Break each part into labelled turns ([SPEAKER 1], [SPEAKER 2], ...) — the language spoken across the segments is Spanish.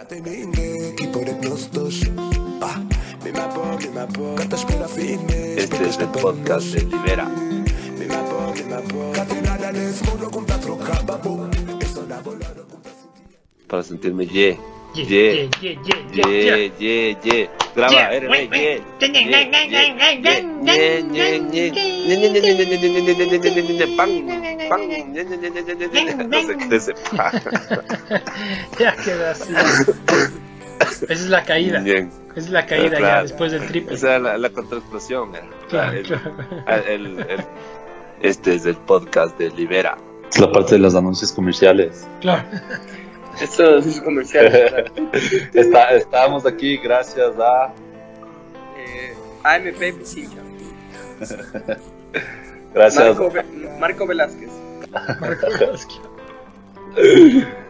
[SPEAKER 1] Este es el podcast de Libera. Para sentirme ye.
[SPEAKER 2] Ye,
[SPEAKER 1] Ye.
[SPEAKER 2] ye, ye, ye, ye,
[SPEAKER 1] Ye, ye, ye. Graba, ye. Pan,
[SPEAKER 2] Ya queda así. Esa es la caída.
[SPEAKER 1] Bien.
[SPEAKER 2] Esa es la caída ya
[SPEAKER 1] Claro.
[SPEAKER 2] después del triple.
[SPEAKER 1] Esa es la, la contraexplosión. eh.
[SPEAKER 2] Claro,
[SPEAKER 1] El-
[SPEAKER 2] claro.
[SPEAKER 1] el- el- Este es el podcast de Libera.
[SPEAKER 3] Es la parte de los anuncios comerciales.
[SPEAKER 2] Claro.
[SPEAKER 4] Estos es comerciales.
[SPEAKER 3] Está, estábamos aquí gracias a.
[SPEAKER 4] eh, AMP.
[SPEAKER 3] Gracias.
[SPEAKER 4] Marco, Marco Velázquez.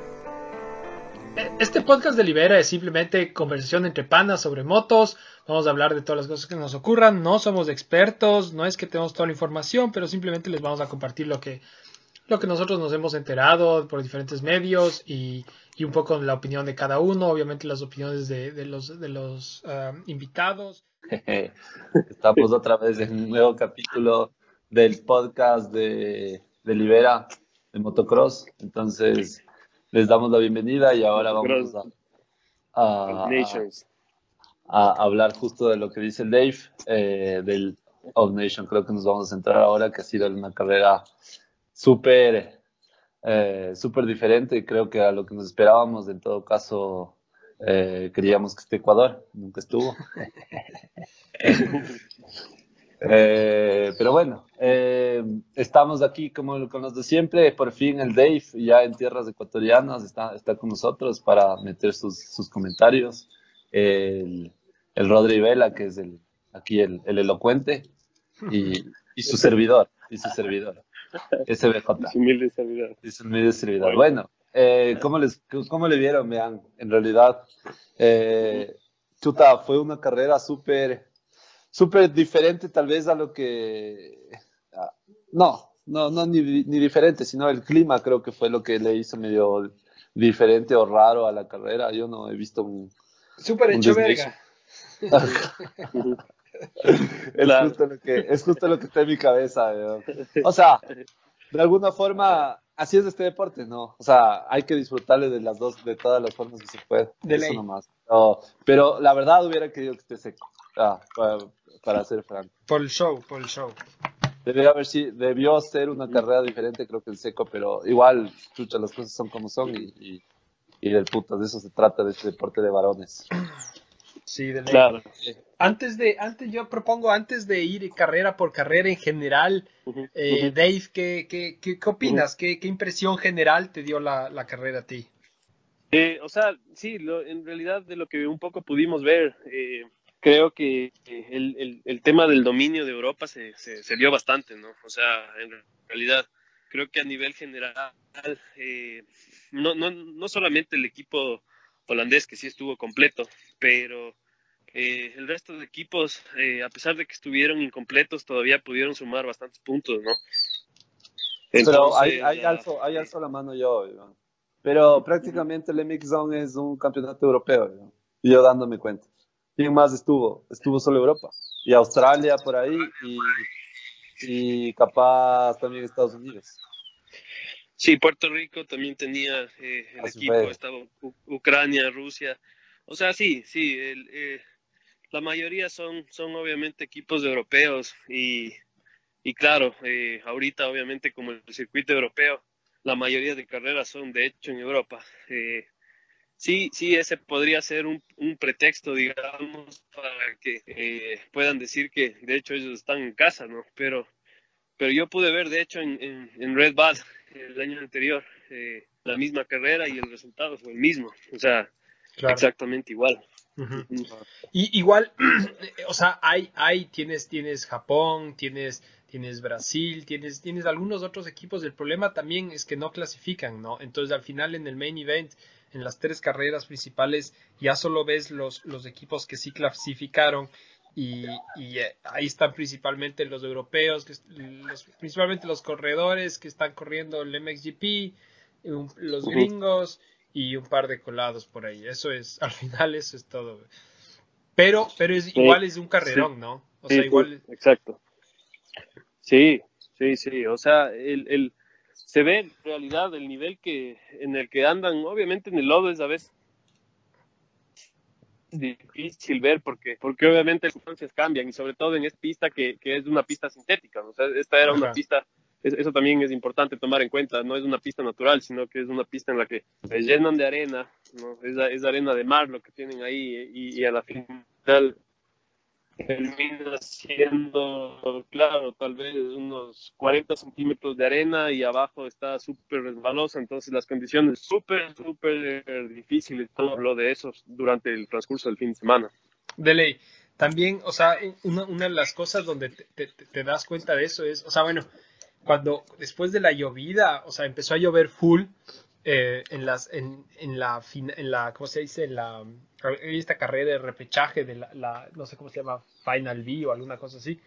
[SPEAKER 2] Este podcast de Libera es simplemente conversación entre panas sobre motos. Vamos a hablar de todas las cosas que nos ocurran. No somos expertos, no es que tenemos toda la información, pero simplemente les vamos a compartir lo que, lo que nosotros nos hemos enterado por diferentes medios y, y un poco la opinión de cada uno. Obviamente las opiniones de, de los, de los ah, invitados.
[SPEAKER 3] Estamos otra vez en un nuevo capítulo del podcast de, de Libera de Motocross. Entonces, les damos la bienvenida y ahora vamos a, a-
[SPEAKER 4] Nations.
[SPEAKER 3] a hablar justo de lo que dice el Dave, eh, del All Nation. Creo que nos vamos a centrar ahora, que ha sido una carrera súper eh, súper diferente y creo que a lo que nos esperábamos. En todo caso, eh, queríamos que esté Ecuador, nunca estuvo. Eh, pero bueno, eh, estamos aquí como con los de siempre. Por fin el Dave, ya en tierras ecuatorianas, está, está con nosotros para meter sus, sus comentarios. El, el Rodri Vela, que es el, aquí el, el elocuente, y, y su servidor, y su servidor, SBJ.
[SPEAKER 4] Humilde servidor.
[SPEAKER 3] Es medio servidor. Bueno, eh, ¿cómo, les, ¿cómo le vieron? Vean, en realidad, eh, chuta, fue una carrera súper, súper diferente tal vez a lo que... No, no, no ni, ni diferente, sino el clima creo que fue lo que le hizo medio diferente o raro a la carrera. Yo no he visto un...
[SPEAKER 2] Súper hecho verga.
[SPEAKER 3] Es,
[SPEAKER 4] Claro.
[SPEAKER 3] justo lo que, es justo lo que está en mi cabeza. O sea, de alguna forma, así es este deporte, ¿no? O sea, hay que disfrutarle de las dos, de todas las formas que se puede.
[SPEAKER 2] De
[SPEAKER 3] Eso nomás. No, pero la verdad hubiera querido que esté seco, ah, para, para ser franco.
[SPEAKER 2] Por el show, por el show.
[SPEAKER 3] Debería haber si, debió ser una carrera diferente, creo que el seco, pero igual, chucha, las cosas son como son y, y, y del puto, de eso se trata, de este deporte de varones.
[SPEAKER 2] Sí, de ley.
[SPEAKER 4] Claro.
[SPEAKER 2] Antes de, antes yo propongo, antes de ir carrera por carrera en general, eh, Dave, ¿qué, qué, qué, qué opinas? ¿Qué, qué impresión general te dio la, la carrera a ti?
[SPEAKER 4] Eh, o sea, sí, lo- en realidad de lo que un poco pudimos ver, eh, creo que eh, el, el, el tema del dominio de Europa se, se, se dio bastante, ¿no? O sea, en realidad creo que a nivel general, eh, no, no, no solamente el equipo holandés que sí estuvo completo, pero eh, el resto de equipos, eh, a pesar de que estuvieron incompletos, todavía pudieron sumar bastantes puntos, ¿no?
[SPEAKER 3] Pero
[SPEAKER 4] Entonces,
[SPEAKER 3] ahí,
[SPEAKER 4] la-
[SPEAKER 3] alzo, ahí alzo la mano yo. Iván. Pero prácticamente el MX Zone es un campeonato europeo. Y yo dándome cuenta. ¿Quién más estuvo? Estuvo solo Europa. Y Australia por ahí. Y, y capaz también Estados Unidos.
[SPEAKER 4] Sí, Puerto Rico también tenía eh, el
[SPEAKER 3] Así
[SPEAKER 4] equipo,
[SPEAKER 3] fue.
[SPEAKER 4] estaba U- Ucrania, Rusia. O sea, sí, sí, el, eh, la mayoría son, son obviamente equipos europeos y, y claro, eh, ahorita obviamente como el circuito europeo, la mayoría de carreras son de hecho en Europa. Sí, sí, ese podría ser un, un pretexto, digamos, para que eh, puedan decir que de hecho ellos están en casa, ¿no? Pero, pero yo pude ver de hecho en, en, en Red Bull el año anterior eh, la misma carrera y el resultado fue el mismo, o sea,
[SPEAKER 2] Claro.
[SPEAKER 4] exactamente igual.
[SPEAKER 2] Ujú. Y igual, o sea, hay, hay, tienes, tienes Japón, tienes, tienes Brasil, tienes, tienes algunos otros equipos. El problema también es que no clasifican, ¿no? Entonces al final en el main event, en las tres carreras principales, ya solo ves los, los equipos que sí clasificaron. Y, y, eh, ahí están principalmente los europeos, los- principalmente los corredores que están corriendo el MXGP, un- los gringos y un par de colados por ahí. Eso es, al final eso es todo. Pero, pero es igual es un carrerón, ¿no? O
[SPEAKER 4] Sí,
[SPEAKER 2] sea, igual
[SPEAKER 4] exacto. Sí, sí, sí. O sea, el, el- se ve en realidad el nivel que en el que andan. Obviamente en el lodo es a veces difícil ver porque porque obviamente las circunstancias cambian y sobre todo en esta pista que, que es una pista sintética. O sea, esta era una pista. es- Eso también es importante tomar en cuenta. No es una pista natural, sino que es una pista en la que se llenan de arena. ¿no? Es, es arena de mar lo que tienen ahí y, y a la final termina siendo, claro, tal vez unos 40 centímetros de arena y abajo está súper resbalosa, entonces las condiciones súper, súper difíciles, todo lo de eso durante el transcurso del fin de semana.
[SPEAKER 2] de ley. También, o sea, una, una de las cosas donde te, te- te das cuenta de eso es, o sea, bueno, cuando después de la llovida, o sea, empezó a llover full eh, en las, en, en la, en la, ¿cómo se dice? En la, esta carrera de repechaje de la, la- no sé cómo se llama, Final B o alguna cosa así.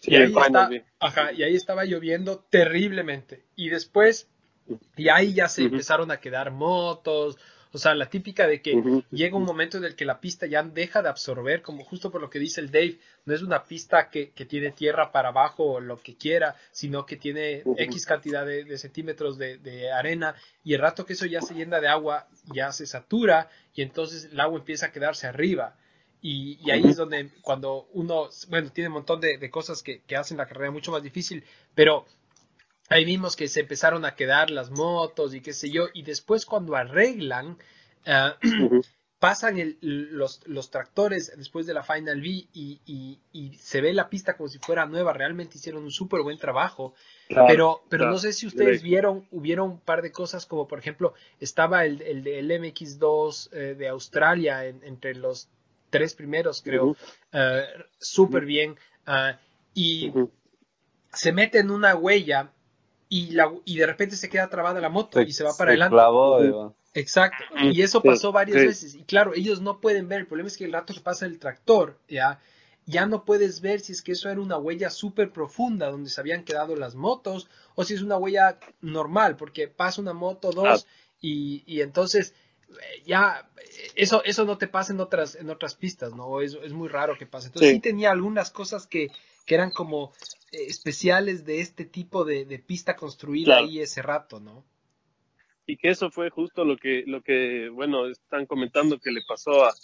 [SPEAKER 4] Sí,
[SPEAKER 2] y, ahí está- ajá, y ahí estaba lloviendo terriblemente. Y después, y ahí ya se empezaron a quedar motos, o sea, la típica de que llega un momento en el que la pista ya deja de absorber, como justo por lo que dice el Dave, no es una pista que, que tiene tierra para abajo o lo que quiera, sino que tiene. X cantidad de, de centímetros de, de arena y el rato que eso ya se llena de agua, ya se satura y entonces el agua empieza a quedarse arriba. Y, y ahí es donde cuando uno, bueno, tiene un montón de, de cosas que, que hacen la carrera mucho más difícil, pero ahí vimos que se empezaron a quedar las motos y qué sé yo, y después cuando arreglan, ah, pasan el- los, los tractores después de la Final V y, y- y se ve la pista como si fuera nueva, realmente hicieron un súper buen trabajo, pero, pero
[SPEAKER 4] claro.
[SPEAKER 2] no sé si ustedes vieron, hubieron un par de cosas como por ejemplo, estaba el, el, el MX2 eh, de Australia en- entre los tres primeros, creo, eh, súper bien, ah, y se mete en una huella y, la, y de repente se queda trabada la moto y se va para
[SPEAKER 3] se
[SPEAKER 2] adelante.
[SPEAKER 3] clavó, Eva.
[SPEAKER 2] Exacto. Y eso pasó varias
[SPEAKER 4] sí.
[SPEAKER 2] veces. Y claro, ellos no pueden ver. El problema es que el rato que pasa el tractor, ya, ya no puedes ver si es que eso era una huella súper profunda donde se habían quedado las motos o si es una huella normal, porque pasa una moto, dos, y, y entonces eh, ya eh, eso, eso no te pasa en otras, en otras pistas, ¿no? Es, es muy raro que pase. Entonces sí,
[SPEAKER 4] Sí.
[SPEAKER 2] tenía algunas cosas que, que eran como especiales de este tipo de, de pista construida
[SPEAKER 4] Claro.
[SPEAKER 2] ahí ese rato, ¿no?
[SPEAKER 4] y que eso fue justo lo que, lo que bueno, están comentando que le pasó a,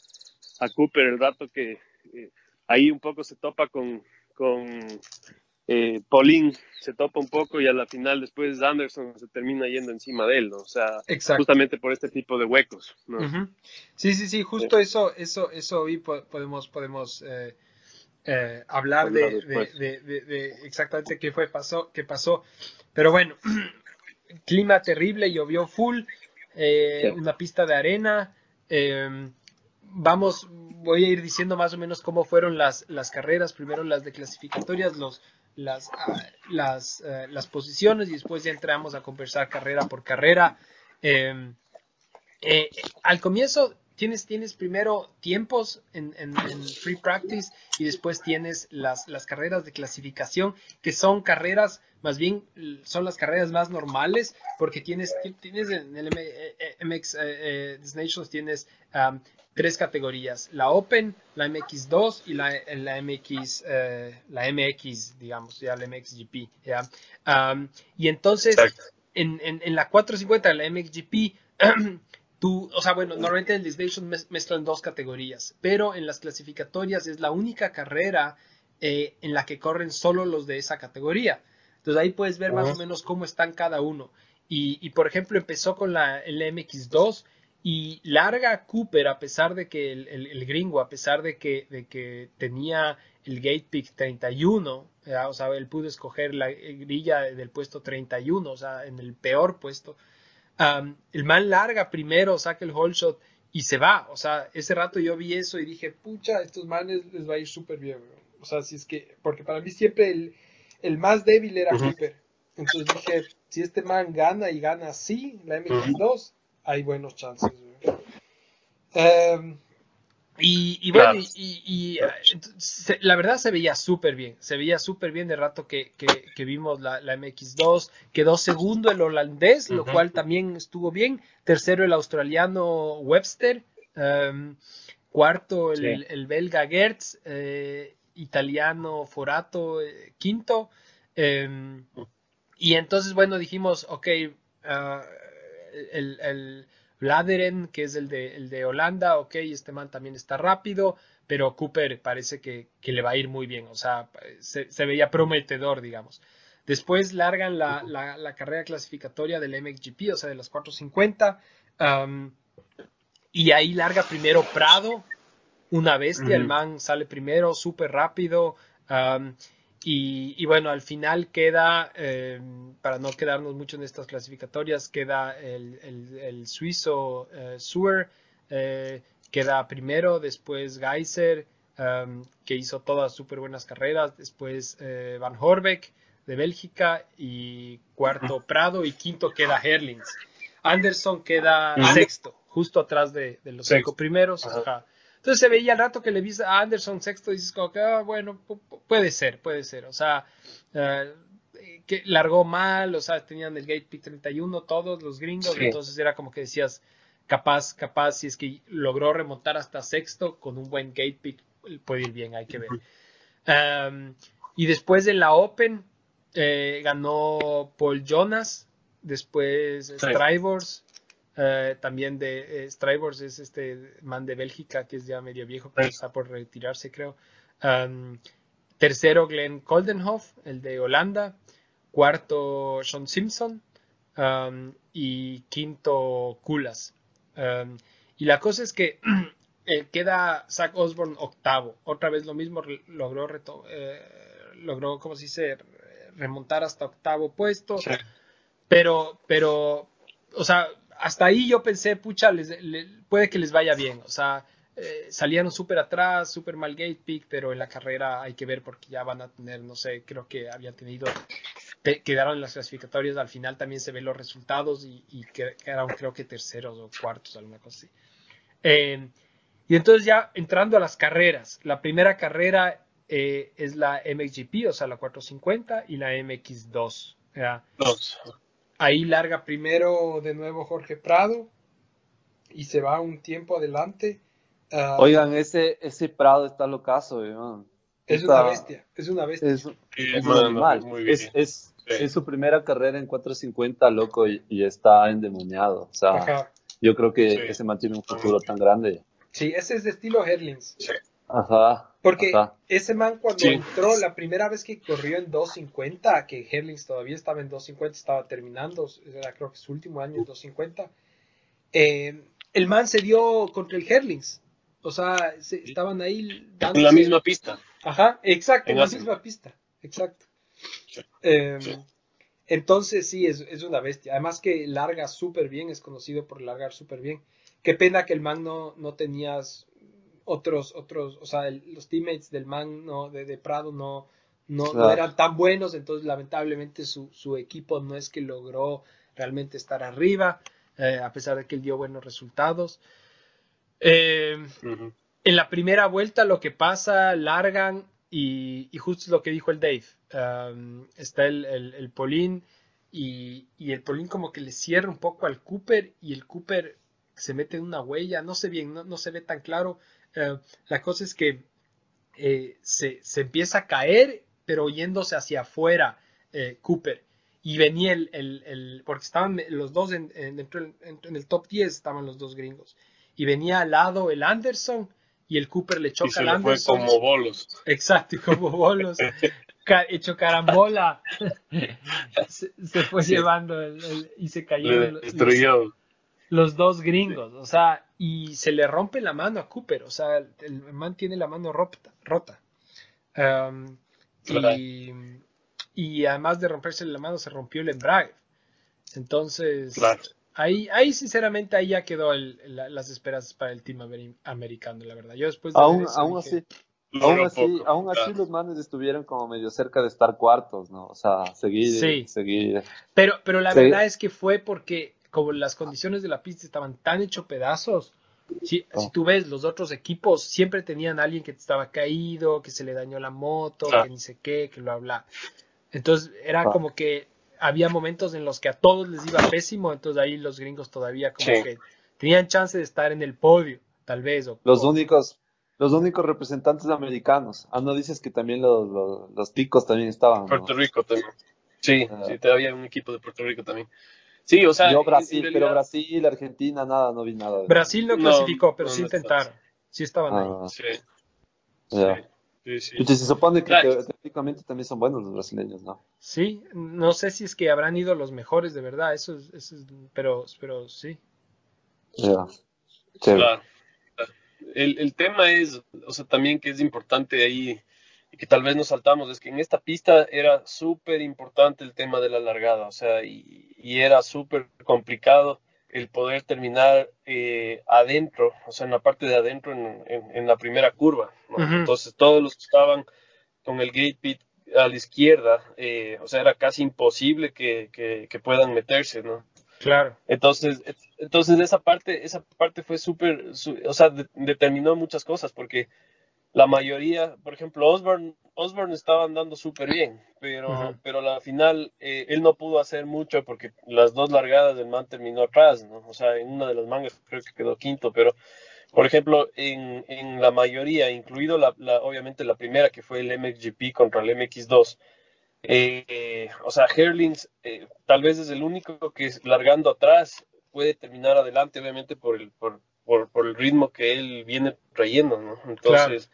[SPEAKER 4] a Cooper el rato que eh, ahí un poco se topa con, con eh, Paulín, se topa un poco y a la final después Anderson se termina yendo encima de él, ¿no? O sea,
[SPEAKER 2] Exacto.
[SPEAKER 4] justamente por este tipo de huecos, ¿no?
[SPEAKER 2] Sí, sí, sí, justo eso, eso, eso hoy po- podemos, podemos eh, eh, hablar de, exactamente qué fue, pasó, qué pasó. Pero bueno, clima terrible, llovió full, eh,
[SPEAKER 4] Sí.
[SPEAKER 2] una pista de arena. eh, vamos, voy a ir diciendo más o menos cómo fueron las, las carreras, primero las de clasificatorias, los, las, ah, las, eh, las posiciones y después ya entramos a conversar carrera por carrera. Eh, al comienzo tienes, tienes primero tiempos en, en- en free practice y después tienes las, las carreras de clasificación, que son carreras, más bien son las carreras más normales, porque tienes, ti- tienes en el M- eh, eh, MX eh, eh, Nations tienes am, tres categorías, la Open, la MX2 y la, la MX, eh, la MX, digamos, ya la MXGP, ¿ya? Y entonces, en, en, en la 450, la MXGP, tú, o sea, bueno, normalmente en el Destination mez- mezclan dos categorías, pero en las clasificatorias es la única carrera eh, en la que corren solo los de esa categoría. Entonces ahí puedes ver más o menos cómo están cada uno. Y, y, por ejemplo, empezó con la el MX2 y larga Cooper, a pesar de que el, el- el gringo, a pesar de que, de que tenía el Gate Pick 31, ¿ya? o sea, él pudo escoger la grilla del puesto 31, o sea, en el peor puesto. Am, el man larga primero, saca el whole shot y se va. O sea, ese rato yo vi eso y dije, pucha, estos manes les va a ir súper bien. weón". O sea, si es que, porque para mí siempre el, el más débil era. Cooper. Entonces dije, si este man gana y gana así, la MX2, hay buenos chances. weón". Y, y bueno,
[SPEAKER 4] Claro.
[SPEAKER 2] y, y, se- la verdad se veía súper bien, se veía súper bien de rato que, que, que vimos la, la MX2, quedó segundo el holandés, lo cual también estuvo bien, tercero el australiano Webster, em, cuarto el,
[SPEAKER 4] Sí.
[SPEAKER 2] el belga Gertz, eh, italiano Forato, eh, quinto, em, y entonces, bueno, dijimos, ok, ah, el, el Bladeren, que es el de, el de Holanda, ok, este man también está rápido, pero Cooper parece que, que le va a ir muy bien, o sea, se, se veía prometedor, digamos. Después largan la, la, la carrera clasificatoria del MXGP, o sea, de los 450, am, y ahí larga primero Prado, una bestia, el man sale primero, súper rápido, y, y bueno, al final queda, eh, para no quedarnos mucho en estas clasificatorias, queda el, el- el suizo eh, Suer, eh, queda primero, después Geiser, um, que hizo todas súper buenas carreras, después Van Horbeck de Bélgica y cuarto Prado y quinto queda Herlings. Anderson queda sexto, justo atrás de, de los cinco primeros.
[SPEAKER 4] Ajá.
[SPEAKER 2] ajá. Entonces se veía al rato que le viste a Anderson sexto y dices como que, ah, bueno, pu- pu- puede ser, puede ser. O sea, eh, que largó mal, o sea, tenían el Gate Pick 31 todos los gringos,
[SPEAKER 4] Sí.
[SPEAKER 2] entonces era como que decías, capaz, capaz, si es que logró remontar hasta sexto con un buen Gate Pick, puede ir bien, hay que ver. Um, y después de la Open eh, ganó Paul Jonas, después
[SPEAKER 4] Sí.
[SPEAKER 2] Strivors, eh, también de eh, es este man de Bélgica que es ya medio viejo, pero está por retirarse creo. Um, tercero Glenn Koldenhoff, el de Holanda. Cuarto Sean Simpson. um, y quinto Kulas. Um, y la cosa es que eh, queda Zach Osborne octavo. Otra vez lo mismo, logró, reto- eh, logró, ¿cómo se dice? Remontar hasta octavo puesto.
[SPEAKER 4] Sí.
[SPEAKER 2] Pero, pero, o sea, hasta ahí yo pensé, pucha, les- le- puede que les vaya bien. O sea, eh, salieron súper atrás, súper mal gate pick, pero en la carrera hay que ver porque ya van a tener, no sé, creo que habían tenido, te- quedaron en las clasificatorias, al final también se ven los resultados y, y que- quedaron creo que terceros o cuartos, alguna cosa así. Eh, y entonces ya entrando a las carreras, la primera carrera eh, es la MXGP, o sea, la 450 y la MX2. ¿ya?
[SPEAKER 4] Dos.
[SPEAKER 2] Ahí larga primero de nuevo Jorge Prado y se va un tiempo adelante. Ah,
[SPEAKER 3] Oigan, ese, ese Prado está locazo, weón.
[SPEAKER 2] es
[SPEAKER 3] está-
[SPEAKER 2] una bestia, es una bestia.
[SPEAKER 3] Es,
[SPEAKER 4] Sí,
[SPEAKER 3] es
[SPEAKER 4] muy bien.
[SPEAKER 3] Es, es,
[SPEAKER 4] Sí.
[SPEAKER 3] es su primera carrera en 450, loco, y, y está endemoniado. O sea,
[SPEAKER 2] Ajá.
[SPEAKER 3] yo creo que
[SPEAKER 4] Sí.
[SPEAKER 3] ese mantiene un futuro tan grande.
[SPEAKER 2] Sí, ese es de estilo Herlings.
[SPEAKER 3] Ajá.
[SPEAKER 2] Porque
[SPEAKER 3] ajá.
[SPEAKER 2] ese man cuando
[SPEAKER 4] Sí.
[SPEAKER 2] entró la primera vez que corrió en 250, que Herlings todavía estaba en 250, estaba terminando, era creo que su último año en 250, eh, el man se dio contra el Herlings. O sea, se- estaban ahí
[SPEAKER 4] En
[SPEAKER 2] dándose-
[SPEAKER 4] la misma pista.
[SPEAKER 2] Ajá, exacto, en
[SPEAKER 4] En
[SPEAKER 2] la
[SPEAKER 4] Asia.
[SPEAKER 2] misma pista, exacto.
[SPEAKER 4] Sí.
[SPEAKER 2] Eh,
[SPEAKER 4] Sí.
[SPEAKER 2] Entonces sí, es, es una bestia. Además que larga súper bien, es conocido por largar súper bien. Qué pena que el man no, no tenías otros, otros, o sea, el- los teammates del man no, de, de Prado no, no, no eran tan buenos, entonces lamentablemente su, su equipo no es que logró realmente estar arriba, eh, a pesar de que él dio buenos resultados. Eh, en la primera vuelta lo que pasa, largan y, y justo lo que dijo el Dave. Um, está el, el, el Polín y, y el Polín como que le cierra un poco al Cooper y el Cooper se mete en una huella, no sé bien, no, no se ve tan claro. Eh, la cosa es que eh, se, se empieza a caer, pero yéndose hacia afuera eh, Cooper. Y venía el, el, el- porque estaban los dos en, en- el top 10, estaban los dos gringos. Y venía al lado el Anderson y el Cooper le
[SPEAKER 4] Y
[SPEAKER 2] choca
[SPEAKER 4] se
[SPEAKER 2] al
[SPEAKER 4] le fue
[SPEAKER 2] Anderson.
[SPEAKER 4] como bolos.
[SPEAKER 2] Exacto, y como bolos, ca- hecho carambola. se, se fue
[SPEAKER 4] Sí.
[SPEAKER 2] llevando el- y se
[SPEAKER 4] Le
[SPEAKER 2] cayeron los, los dos gringos. O sea, y se le rompe la mano a Cooper. O sea, el, man tiene la mano rota. rota. Um, y, y además de romperse la mano, se rompió el embrague. Entonces,
[SPEAKER 4] Claro.
[SPEAKER 2] ahí, ahí sinceramente, ahí ya quedó el- la- las esperanzas para el team ameri- americano, la verdad. Yo después de
[SPEAKER 3] Aún,
[SPEAKER 2] eso
[SPEAKER 3] aún
[SPEAKER 2] dije,
[SPEAKER 3] así, aún así,
[SPEAKER 4] poco,
[SPEAKER 3] aún así
[SPEAKER 4] claro.
[SPEAKER 3] los manes estuvieron como medio cerca de estar cuartos, ¿no? O sea, seguir,
[SPEAKER 2] Sí.
[SPEAKER 3] seguir.
[SPEAKER 2] Pero, pero la verdad es que fue porque como las condiciones de la pista estaban tan hecho pedazos, Si,
[SPEAKER 3] Oh.
[SPEAKER 2] si tú ves, los otros equipos siempre tenían a alguien que estaba caído, que se le dañó la moto,
[SPEAKER 4] Claro.
[SPEAKER 2] que ni sé qué, que bla, bla. Entonces era
[SPEAKER 3] Ah.
[SPEAKER 2] como que había momentos en los que a todos les iba pésimo, entonces ahí los gringos todavía como
[SPEAKER 4] Sí.
[SPEAKER 2] que tenían chance de estar en el podio, tal vez. O,
[SPEAKER 3] Los
[SPEAKER 2] o-
[SPEAKER 3] únicos, los únicos representantes americanos. Ah, no dices que también los, los, los ticos también estaban. ¿no?
[SPEAKER 4] Puerto Rico también. Sí,
[SPEAKER 3] Ah.
[SPEAKER 4] sí, todavía un equipo de Puerto Rico también. Sí, o sea,
[SPEAKER 3] Yo Brasil, pero Brasil, Argentina, nada, no vi nada. de-
[SPEAKER 2] Brasil no
[SPEAKER 4] No,
[SPEAKER 2] clasificó, pero
[SPEAKER 4] no,
[SPEAKER 2] sí
[SPEAKER 4] no está.
[SPEAKER 2] intentaron. Sí estaban ahí.
[SPEAKER 3] Ah,
[SPEAKER 4] Sí, sí, sí.
[SPEAKER 3] Pucha, se supone que
[SPEAKER 4] Claro.
[SPEAKER 3] te- técnicamente también son buenos los brasileños, ¿no?
[SPEAKER 2] Sí, no sé si es que habrán ido los mejores de verdad, eso es, eso es- pero, pero sí.
[SPEAKER 3] Ya.
[SPEAKER 4] Claro. El, el tema es, o sea, también que es importante ahí, que tal vez nos saltamos, es que en esta pista era súper importante el tema de la largada, o sea, y, y era súper complicado el poder terminar eh, adentro, o sea, en la parte de adentro, en, en- en la primera curva. ¿no?
[SPEAKER 2] Ujú.
[SPEAKER 4] Entonces, todos los que estaban con el gate pit a la izquierda, eh, o sea, era casi imposible que, que- que puedan meterse, ¿no?
[SPEAKER 2] Claro.
[SPEAKER 4] Entonces, entonces esa parte, esa parte fue súper, o sea, de- determinó muchas cosas, porque la mayoría, por ejemplo, Osborne, Osborne estaba andando súper bien, pero,
[SPEAKER 2] Ujú.
[SPEAKER 4] pero a la final eh, él no pudo hacer mucho porque las dos largadas del man terminó atrás, ¿no? O sea, en una de las mangas creo que quedó quinto, pero, por ejemplo, en, en la mayoría, incluido la, la- obviamente la primera que fue el MXGP contra el MX2, eh, o sea, Herlings eh, tal vez es el único que largando atrás puede terminar adelante, obviamente por el, por, por, por el ritmo que él viene trayendo, ¿no? Entonces,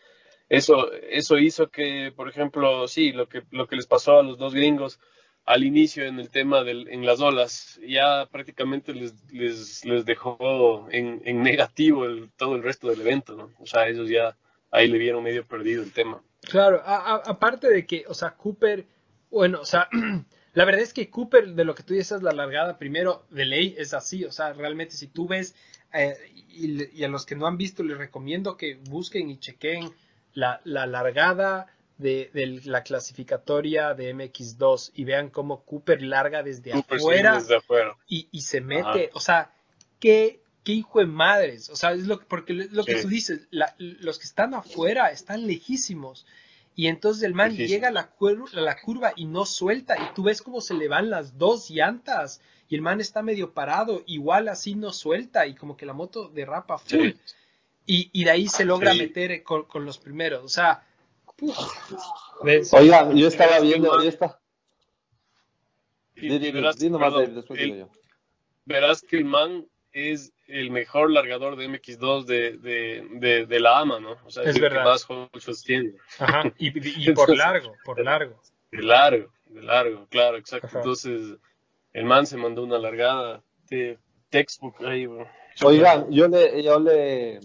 [SPEAKER 4] eso, eso hizo que, por ejemplo, sí, lo que, lo que les pasó a los dos gringos al inicio en el tema del, en las olas, ya prácticamente les, les, les dejó en, en negativo el, todo el resto del evento, ¿no? O sea, ellos ya ahí le vieron medio perdido el tema.
[SPEAKER 2] Claro, a- a- aparte de que, o sea, Cooper, bueno, o sea, la verdad es que Cooper, de lo que tú dices, la largada primero de ley es así, o sea, realmente si tú ves, eh, y, a los que no han visto les recomiendo que busquen y chequen la, la largada de, de la clasificatoria de MX2 y vean cómo Cooper larga desde afuera
[SPEAKER 4] desde afuera.
[SPEAKER 2] y, y se mete,
[SPEAKER 4] Ajá.
[SPEAKER 2] o sea, qué, qué hijo de madres, o sea, es lo, porque es lo que tú dices, la- los que están afuera están lejísimos. Y entonces el man llega a la, cuer- a la curva y no suelta, y tú ves cómo se le van las dos llantas, y el man está medio parado, igual así no suelta, y como que la moto derrapa full.
[SPEAKER 4] Sí.
[SPEAKER 2] Y, y de ahí se logra
[SPEAKER 4] Sí.
[SPEAKER 2] meter con, con los primeros, o sea.
[SPEAKER 3] Oigan, yo estaba viendo, yo está.
[SPEAKER 4] Verás, que el man es el mejor largador de MX2 de, de, de, de la AMA, ¿no? O sea,
[SPEAKER 2] Es
[SPEAKER 4] el
[SPEAKER 2] verdad.
[SPEAKER 4] que más hochos tiene.
[SPEAKER 2] Ajá, y, y- y por largo, por largo.
[SPEAKER 4] De largo, de largo, claro, exacto.
[SPEAKER 2] Ajá.
[SPEAKER 4] Entonces, el man se mandó una largada de textbook ahí, bro.
[SPEAKER 3] Oigan, yo le, yo le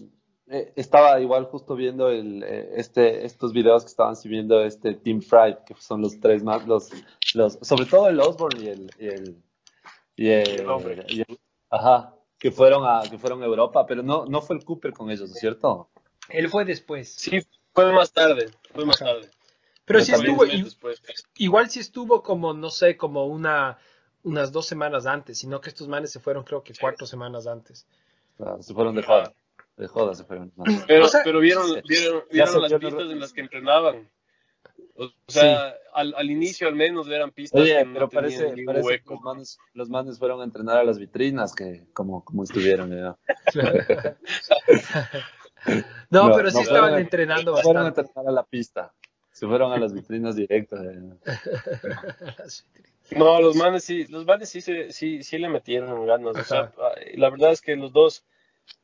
[SPEAKER 3] eh, estaba igual justo viendo el, eh, este, estos videos que estaban subiendo este Team Fried, que son los tres más, los, los, sobre todo el Osborne y el, y el, y el,
[SPEAKER 4] El hombre.
[SPEAKER 3] y el- ajá, que fueron a, que fueron a Europa, pero no, no fue el Cooper con ellos, ¿no es cierto?
[SPEAKER 2] Él fue después.
[SPEAKER 4] Sí, fue más tarde, fue más
[SPEAKER 2] Ajá.
[SPEAKER 4] tarde.
[SPEAKER 2] Pero
[SPEAKER 3] Yo
[SPEAKER 2] sí estuvo,
[SPEAKER 4] Meses
[SPEAKER 2] i-
[SPEAKER 4] después.
[SPEAKER 2] igual sí estuvo como, no sé, como una, unas dos semanas antes, sino que estos manes se fueron creo que cuatro semanas antes.
[SPEAKER 3] Se fueron de joda, de joda se fueron. no.
[SPEAKER 4] Pero,
[SPEAKER 2] O sea,
[SPEAKER 4] pero vieron, vieron, vieron
[SPEAKER 3] sé,
[SPEAKER 4] las pistas en las que entrenaban. O sea, al, al inicio al menos eran pistas
[SPEAKER 3] Oye,
[SPEAKER 4] que no
[SPEAKER 3] pero parece, parece que
[SPEAKER 4] hueco.
[SPEAKER 3] los manes, los manes fueron a entrenar a las vitrinas, que como, como estuvieron, ¿no?
[SPEAKER 2] No,
[SPEAKER 3] No,
[SPEAKER 2] pero sí
[SPEAKER 3] no,
[SPEAKER 2] estaban
[SPEAKER 3] fueron-
[SPEAKER 2] entrenando
[SPEAKER 3] fueron a
[SPEAKER 2] bastante.
[SPEAKER 3] entrenar a la pista. Se fueron a las vitrinas directas. ¿no?
[SPEAKER 4] No, los manes sí, los manes sí, se- sí, sí le metieron ganas. O sea,
[SPEAKER 2] Ajá.
[SPEAKER 4] la verdad es que los dos,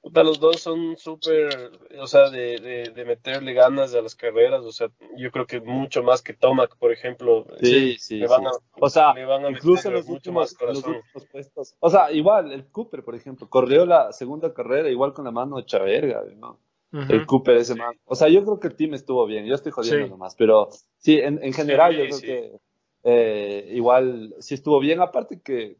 [SPEAKER 4] puta, los dos son súper, o sea, de, de, de meterle ganas a las carreras. O sea, yo creo que mucho más que Tomac, por ejemplo.
[SPEAKER 3] Sí, sí,
[SPEAKER 4] le van
[SPEAKER 3] sí.
[SPEAKER 4] a-
[SPEAKER 3] O sea,
[SPEAKER 4] le van a
[SPEAKER 3] incluso
[SPEAKER 4] meter
[SPEAKER 3] los
[SPEAKER 4] mucho
[SPEAKER 3] últimos,
[SPEAKER 4] más
[SPEAKER 3] los
[SPEAKER 4] corazón.
[SPEAKER 3] últimos puestos. O sea, igual, el Cooper, por ejemplo, corrió la segunda carrera igual con la mano hecha verga, ¿no? El Cooper, ese man. O sea, yo creo que el team estuvo bien. Yo estoy jodiendo
[SPEAKER 2] Sí.
[SPEAKER 3] nomás. Pero sí, en, en general,
[SPEAKER 4] Sí,
[SPEAKER 3] yo creo
[SPEAKER 4] sí.
[SPEAKER 3] que eh, igual sí estuvo bien. Aparte que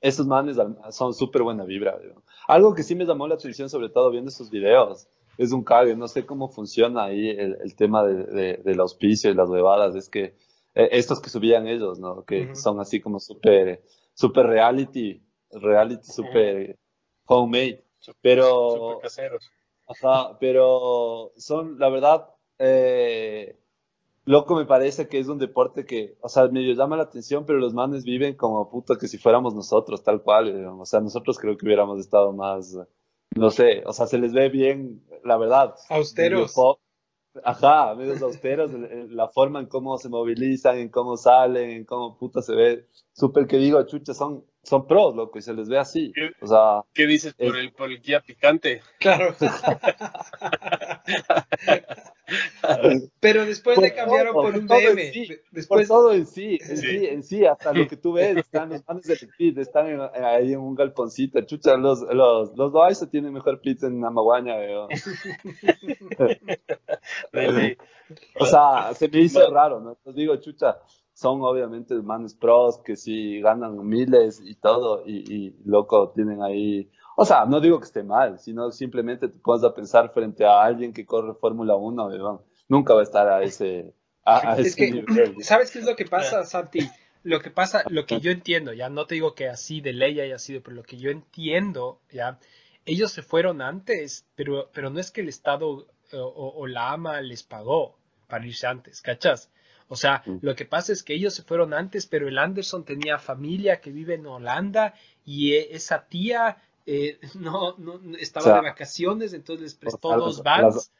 [SPEAKER 3] esos manes son súper buena vibra. ¿no? Algo que sí me llamó la atención, sobre todo viendo esos videos, es un cague. No sé cómo funciona ahí el, el tema de, de- del auspicio y las huevadas. Es que eh, estos que subían ellos, ¿no? Que
[SPEAKER 2] Ujú.
[SPEAKER 3] son así como súper super reality, reality súper homemade. pero,
[SPEAKER 1] Súper caseros.
[SPEAKER 3] ajá, pero son, la verdad, eh, loco me parece que es un deporte que, o sea, medio llama la atención, pero los manes viven como puta que si fuéramos nosotros, tal cual, eh, o sea, nosotros creo que hubiéramos estado más, no sé, o sea, se les ve bien, la verdad.
[SPEAKER 2] Austeros.
[SPEAKER 3] Ajá, medios austeros, la forma en cómo se movilizan, en cómo salen, en cómo puta se ve. Súper que digo, chucha, son, son pros, loco, y se les ve así. O sea,
[SPEAKER 1] ¿Qué dices por el, por el guía picante?
[SPEAKER 2] Claro. Pero después
[SPEAKER 3] Por
[SPEAKER 2] le cambiaron
[SPEAKER 3] todo,
[SPEAKER 2] por un BM.
[SPEAKER 3] sí,
[SPEAKER 2] De-
[SPEAKER 3] por
[SPEAKER 2] Después,
[SPEAKER 3] todo en sí, en
[SPEAKER 1] Sí.
[SPEAKER 3] sí, en sí, hasta lo que tú ves, están los manes del pit, están en- ahí en un galponcito, chucha, los, los, los Loaiza tienen mejor pizza en Amaguaña, weón. O sea, se me hizo raro, ¿no? Entonces digo, chucha, son obviamente manes pros que sí ganan miles y todo, y, y loco, tienen ahí. O sea, no digo que esté mal, sino simplemente te pones a pensar frente a alguien que corre Fórmula 1, weón. Nunca va a estar a ese, a, a
[SPEAKER 2] Es
[SPEAKER 3] ese
[SPEAKER 2] que,
[SPEAKER 3] nivel.
[SPEAKER 2] ¿sabes qué es lo que pasa, Santi? Lo que pasa, lo que yo entiendo, ya no te digo que así de ley haya sido, pero lo que yo entiendo, ya, ellos se fueron antes, pero, pero no es que el Estado eh, o, o la AMA les pagó para irse antes, ¿cachas? O sea,
[SPEAKER 3] Mm.
[SPEAKER 2] lo que pasa es que ellos se fueron antes, pero el Anderson tenía familia que vive en Holanda y eh, esa tía eh, no, no no- estaba
[SPEAKER 3] O sea,
[SPEAKER 2] de vacaciones, entonces les prestó dos
[SPEAKER 3] las-
[SPEAKER 2] vans.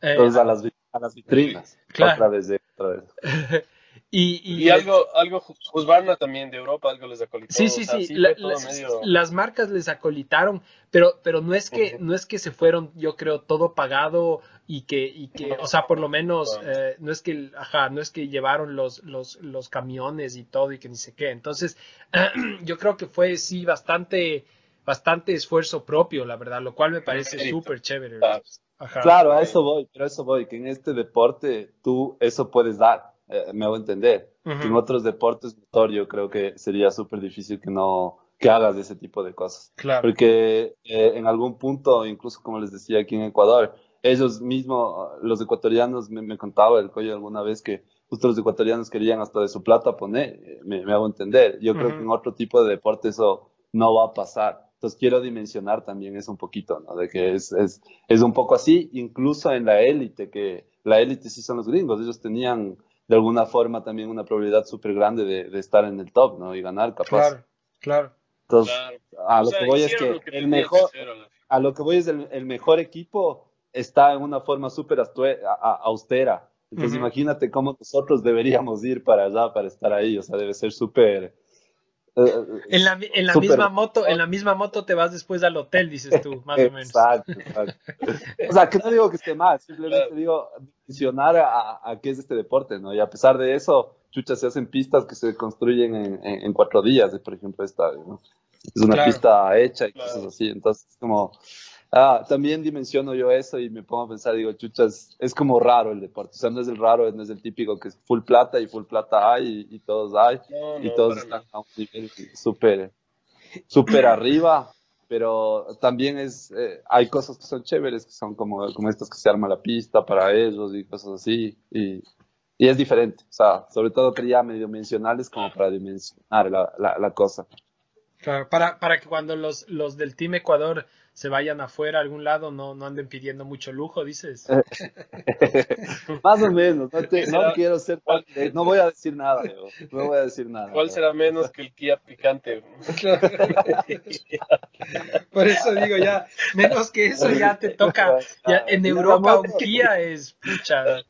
[SPEAKER 2] eh,
[SPEAKER 3] Entonces a las, a las vitrinas.
[SPEAKER 2] Claro.
[SPEAKER 3] Otra vez, eh, otra vez.
[SPEAKER 2] y, y,
[SPEAKER 1] Y algo, algo Husqvarna también de Europa, algo les acolitó.
[SPEAKER 2] Sí, sí,
[SPEAKER 1] o sea,
[SPEAKER 2] sí. la- las,
[SPEAKER 1] medio-
[SPEAKER 2] las marcas les acolitaron, pero, pero no es que, no es que se fueron, yo creo, todo pagado y que, y que, o sea, por lo menos, eh, no es que, ajá, no es que llevaron los, los, los camiones y todo y que ni sé qué. Entonces, yo creo que fue sí bastante, bastante esfuerzo propio, la verdad, lo cual me parece súper chévere.
[SPEAKER 1] Claro.
[SPEAKER 2] Ajá.
[SPEAKER 3] Claro, a eso voy, pero a eso voy, que en este deporte tú eso puedes dar, eh, me hago entender.
[SPEAKER 2] Ujú.
[SPEAKER 3] En otros deportes motor yo creo que sería súper difícil que no, que hagas ese tipo de cosas.
[SPEAKER 2] Claro.
[SPEAKER 3] Porque eh, en algún punto, incluso como les decía aquí en Ecuador, ellos mismos, los ecuatorianos, me, me contaba el collo alguna vez que justo los ecuatorianos querían hasta de su plata poner, eh, me, me hago entender. Yo creo
[SPEAKER 2] Ujú.
[SPEAKER 3] que en otro tipo de deporte eso no va a pasar. Entonces quiero dimensionar también eso un poquito, ¿no? De que es, es, es un poco así, incluso en la élite, que la élite sí son los gringos, ellos tenían de alguna forma también una probabilidad súper grande de, de estar en el top, ¿no? Y ganar, capaz.
[SPEAKER 2] Claro, claro.
[SPEAKER 3] Entonces,
[SPEAKER 1] Claro.
[SPEAKER 3] a
[SPEAKER 1] O
[SPEAKER 3] lo
[SPEAKER 1] sea,
[SPEAKER 3] que voy es que,
[SPEAKER 1] lo que
[SPEAKER 3] el mejor,
[SPEAKER 1] que hacer a la-
[SPEAKER 3] a lo que voy es el, el mejor equipo está en una forma súper austera. Entonces imagínate cómo nosotros deberíamos ir para allá para estar ahí. O sea, debe ser súper... eh,
[SPEAKER 2] En la, en la misma moto, en la misma moto te vas después al hotel, dices tú, más o menos.
[SPEAKER 3] Exacto, exacto. O sea, que no digo que esté mal, simplemente
[SPEAKER 1] Claro.
[SPEAKER 3] digo dimensionar a, a qué es este deporte, ¿no? Y a pesar de eso, chucha, se hacen pistas que se construyen en, en- en cuatro días, por ejemplo, esta, ¿no? Es una
[SPEAKER 2] Claro.
[SPEAKER 3] pista hecha y
[SPEAKER 1] Claro.
[SPEAKER 3] cosas así. Entonces, como, ah, también dimensiono yo eso y me pongo a pensar, digo, chuchas, es como raro el deporte. O sea, no es el raro, no es el típico que es full plata y full plata hay y, y todos hay
[SPEAKER 1] No,
[SPEAKER 3] y todos están a un nivel súper súper arriba, pero también es eh, hay cosas que son chéveres, que son como, como estas que se arma la pista para ellos y cosas así, y, y es diferente, o sea, sobre todo quería medio mencionarles como para dimensionar la, la, la cosa.
[SPEAKER 2] Claro, para, para que cuando los, los del Team Ecuador se vayan afuera a algún lado no, no anden pidiendo mucho lujo, dices.
[SPEAKER 3] Más o menos, no, te- no
[SPEAKER 1] será?
[SPEAKER 3] quiero ser eh, no voy a decir nada, yo, no voy a decir nada.
[SPEAKER 1] ¿Cuál será menos que el Kia picante?
[SPEAKER 2] Por eso digo, ya, menos que eso ya te toca. Ya en Europa un Kia es pucha.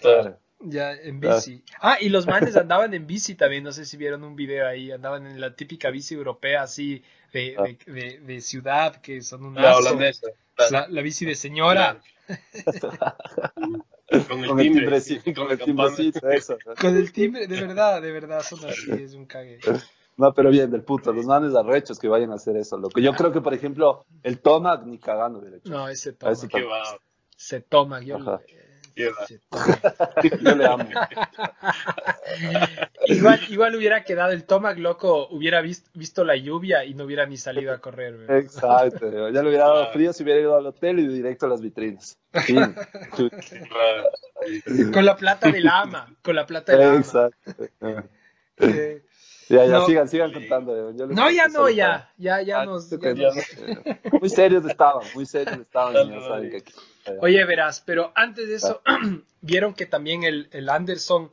[SPEAKER 3] Claro.
[SPEAKER 2] Ya en bici. Ah, y los manes andaban en bici también, no sé si vieron un video ahí, andaban en la típica bici europea así de, de, de- de ciudad, que son un
[SPEAKER 1] La
[SPEAKER 2] asco.
[SPEAKER 1] holandesa.
[SPEAKER 2] La, la bici de señora.
[SPEAKER 1] Con el
[SPEAKER 3] Con el
[SPEAKER 1] timbre.
[SPEAKER 3] timbrecito, con el timbrecito, eso. ¿no?
[SPEAKER 2] Con el timbre, de verdad, de verdad, son así, es un cague.
[SPEAKER 3] No, pero bien, del puto, los manes arrechos que vayan a hacer eso, loco. Yo creo que, por ejemplo, el Tomac ni cagando derecho.
[SPEAKER 2] No, ese
[SPEAKER 3] A
[SPEAKER 2] toma.
[SPEAKER 3] ese
[SPEAKER 1] va.
[SPEAKER 2] Se toma, yo Toma.
[SPEAKER 3] Yo le amo.
[SPEAKER 2] Igual, igual hubiera quedado el Tomac loco, hubiera visto, visto la lluvia y no hubiera ni salido a correr. güey.
[SPEAKER 3] Exacto. Ya le hubiera dado frío si hubiera ido al hotel y directo a las vitrinas.
[SPEAKER 2] Con la plata del ama, con la plata del ama.
[SPEAKER 3] Exacto.
[SPEAKER 2] Eh,
[SPEAKER 3] Ya, ya,
[SPEAKER 2] No.
[SPEAKER 3] sigan, sigan contando. yo les
[SPEAKER 2] No, ya no, ya. Ya, ya nos.
[SPEAKER 3] Ah,
[SPEAKER 2] ya nos-
[SPEAKER 3] no- Muy serios estaban, muy serios estaban. Saben que aquí-
[SPEAKER 2] Oye, verás, pero antes de eso, vieron que también el, el Anderson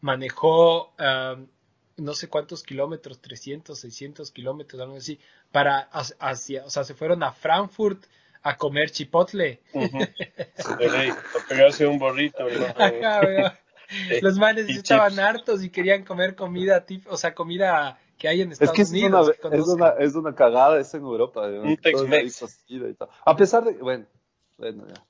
[SPEAKER 2] manejó um, no sé cuántos kilómetros, 300, 600 kilómetros, algo así, para hacia- o sea, se fueron a Frankfurt a comer chipotle.
[SPEAKER 4] De ley, para pegarse un borrito. ¿no?
[SPEAKER 2] Los manes
[SPEAKER 4] Y
[SPEAKER 2] estaban
[SPEAKER 4] chips.
[SPEAKER 2] hartos y querían comer comida, tip, o sea, comida que hay en
[SPEAKER 3] Es
[SPEAKER 2] Estados
[SPEAKER 3] que es una,
[SPEAKER 2] Unidos. que
[SPEAKER 3] es, una, es una cagada eso en Europa. ¿no?
[SPEAKER 4] Un
[SPEAKER 3] es
[SPEAKER 4] Tex-Mex.
[SPEAKER 3] cocido y todo. A pesar de, bueno, bueno, ya.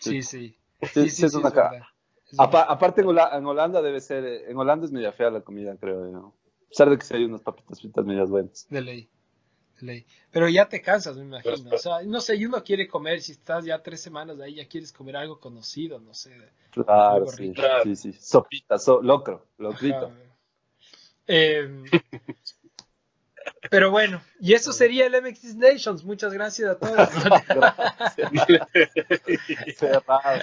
[SPEAKER 2] Sí, sí.
[SPEAKER 3] Sí,
[SPEAKER 2] Sí,
[SPEAKER 3] sí,
[SPEAKER 2] sí,
[SPEAKER 3] es una
[SPEAKER 2] es
[SPEAKER 3] cagada.
[SPEAKER 2] Es
[SPEAKER 3] Apa- aparte en Holanda, en Holanda debe ser, eh, en Holanda es media fea la comida, creo yo. A pesar de que sí hay unas papitas fritas medias buenas.
[SPEAKER 2] De ley. De ley. Pero ya te cansas, me imagino.
[SPEAKER 4] Pero-
[SPEAKER 2] O sea, no sé, y uno quiere comer, si estás ya tres semanas ahí, ya quieres comer algo conocido, no sé.
[SPEAKER 3] Claro, sí,
[SPEAKER 2] rico.
[SPEAKER 3] sí, sí. Sopita, so, locro, locrito.
[SPEAKER 2] Eh, pero bueno, y eso sería el MX Nations. Muchas gracias a todos.
[SPEAKER 3] Cerrado.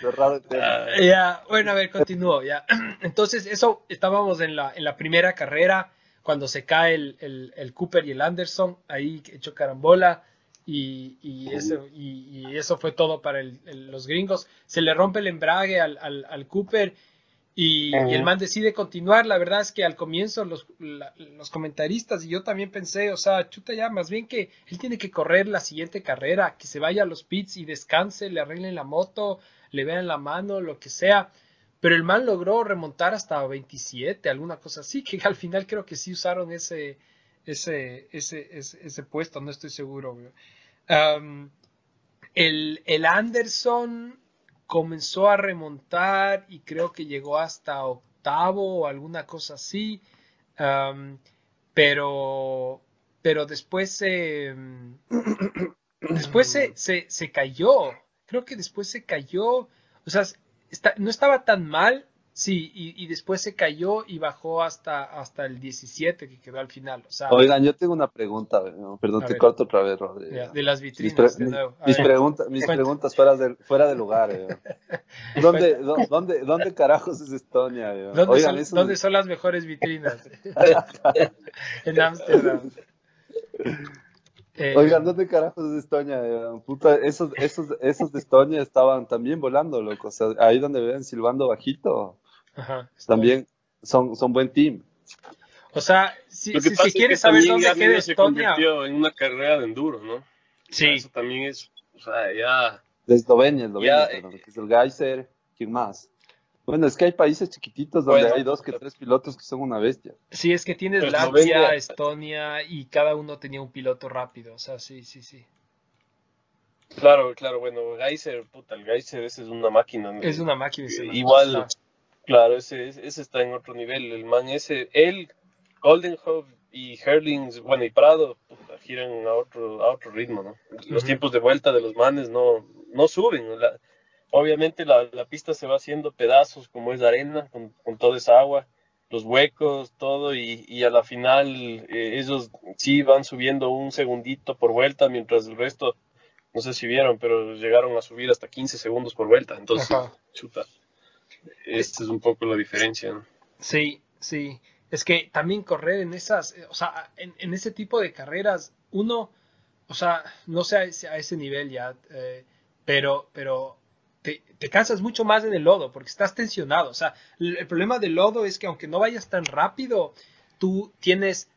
[SPEAKER 3] Cerrado el tema.
[SPEAKER 2] Ya, bueno, a ver, continúo. Ya. Entonces, eso estábamos en la, en la primera carrera, cuando se cae el, el- el Cooper y el Anderson, ahí hecho carambola, y, y, eso, y, y eso fue todo para el- el- los gringos. Se le rompe el embrague al, al- al Cooper y, y el man decide continuar. La verdad es que al comienzo los, la- los comentaristas y yo también pensé, o sea, chuta ya, más bien que él tiene que correr la siguiente carrera, que se vaya a los pits y descanse, le arreglen la moto, le vean la mano, lo que sea. Pero el man logró remontar hasta 27, alguna cosa así, que al final creo que sí usaron ese, ese, ese, ese, ese puesto, no estoy seguro. el, el Anderson comenzó a remontar y creo que llegó hasta octavo o alguna cosa así. Pero, pero después se, después se, se, se cayó. Creo que después se cayó. O sea, está- no estaba tan mal. Sí, y, y después se cayó y bajó hasta, hasta el 17 que quedó al final. O sea,
[SPEAKER 3] Oigan, yo tengo una pregunta, ¿no? perdón, te
[SPEAKER 2] ver.
[SPEAKER 3] corto otra vez, Rodri.
[SPEAKER 2] ya, de las
[SPEAKER 3] Mis,
[SPEAKER 2] vitrinas,
[SPEAKER 3] pre-
[SPEAKER 2] de nuevo.
[SPEAKER 3] Mis
[SPEAKER 2] ver.
[SPEAKER 3] mis preguntas fuera de, fuera de lugar. eh. ¿Dónde, dó- dónde, ¿Dónde carajos es Estonia? eh?
[SPEAKER 2] ¿Dónde,
[SPEAKER 3] Oigan,
[SPEAKER 2] son, dónde son las mejores vitrinas? en Ámsterdam. Eh,
[SPEAKER 3] Oigan, ¿dónde carajos es Estonia? eh? Puta, esos, esos, esos de Estonia estaban también volando, loco. O sea, ahí donde ven silbando bajito,
[SPEAKER 2] ajá,
[SPEAKER 3] también son, son buen team.
[SPEAKER 2] O sea, si, quieres saber dónde queda
[SPEAKER 4] se
[SPEAKER 2] Estonia,
[SPEAKER 4] convirtió en una carrera de enduro, ¿no?
[SPEAKER 2] sí,
[SPEAKER 4] Eso también es, o sea, ya...
[SPEAKER 3] De Eslovenia, Eslovenia,
[SPEAKER 4] Ya,
[SPEAKER 3] perdón, que es el Geyser, ¿quién más? Bueno, es que hay países chiquititos donde
[SPEAKER 4] Bueno,
[SPEAKER 3] hay dos que tres pilotos que son una bestia.
[SPEAKER 2] sí, es que tienes
[SPEAKER 4] Pero
[SPEAKER 2] Latvia, Estonia y cada uno tenía un piloto rápido, o sea, sí, sí, sí.
[SPEAKER 4] Claro, claro, bueno, Geyser, puta, el Geyser ese es una máquina. ¿no?
[SPEAKER 2] Es una máquina. ese.
[SPEAKER 4] Igual, claro, ese, ese está en otro nivel. El man ese, él, Goldenhoff y Herlings, bueno, y Prado, puta, giran a otro, a otro ritmo, ¿no? Los tiempos de vuelta de los manes no, no suben. ¿no? La- obviamente la, la pista se va haciendo pedazos como es arena, con, con toda esa agua, los huecos, todo, y, y a la final eh, ellos sí van subiendo un segundito por vuelta, mientras el resto, no sé si vieron, pero llegaron a subir hasta 15 segundos por vuelta. Entonces,
[SPEAKER 2] Ajá.
[SPEAKER 4] chuta. Esta es un poco la diferencia, ¿no?
[SPEAKER 2] Sí, sí. Es que también correr en esas, eh, o sea, en, en ese tipo de carreras, uno, o sea, no sé a ese, a ese nivel ya, eh, pero, pero te, te cansas mucho más en el lodo porque estás tensionado. O sea, el, el problema del lodo es que aunque no vayas tan rápido, tú tienes,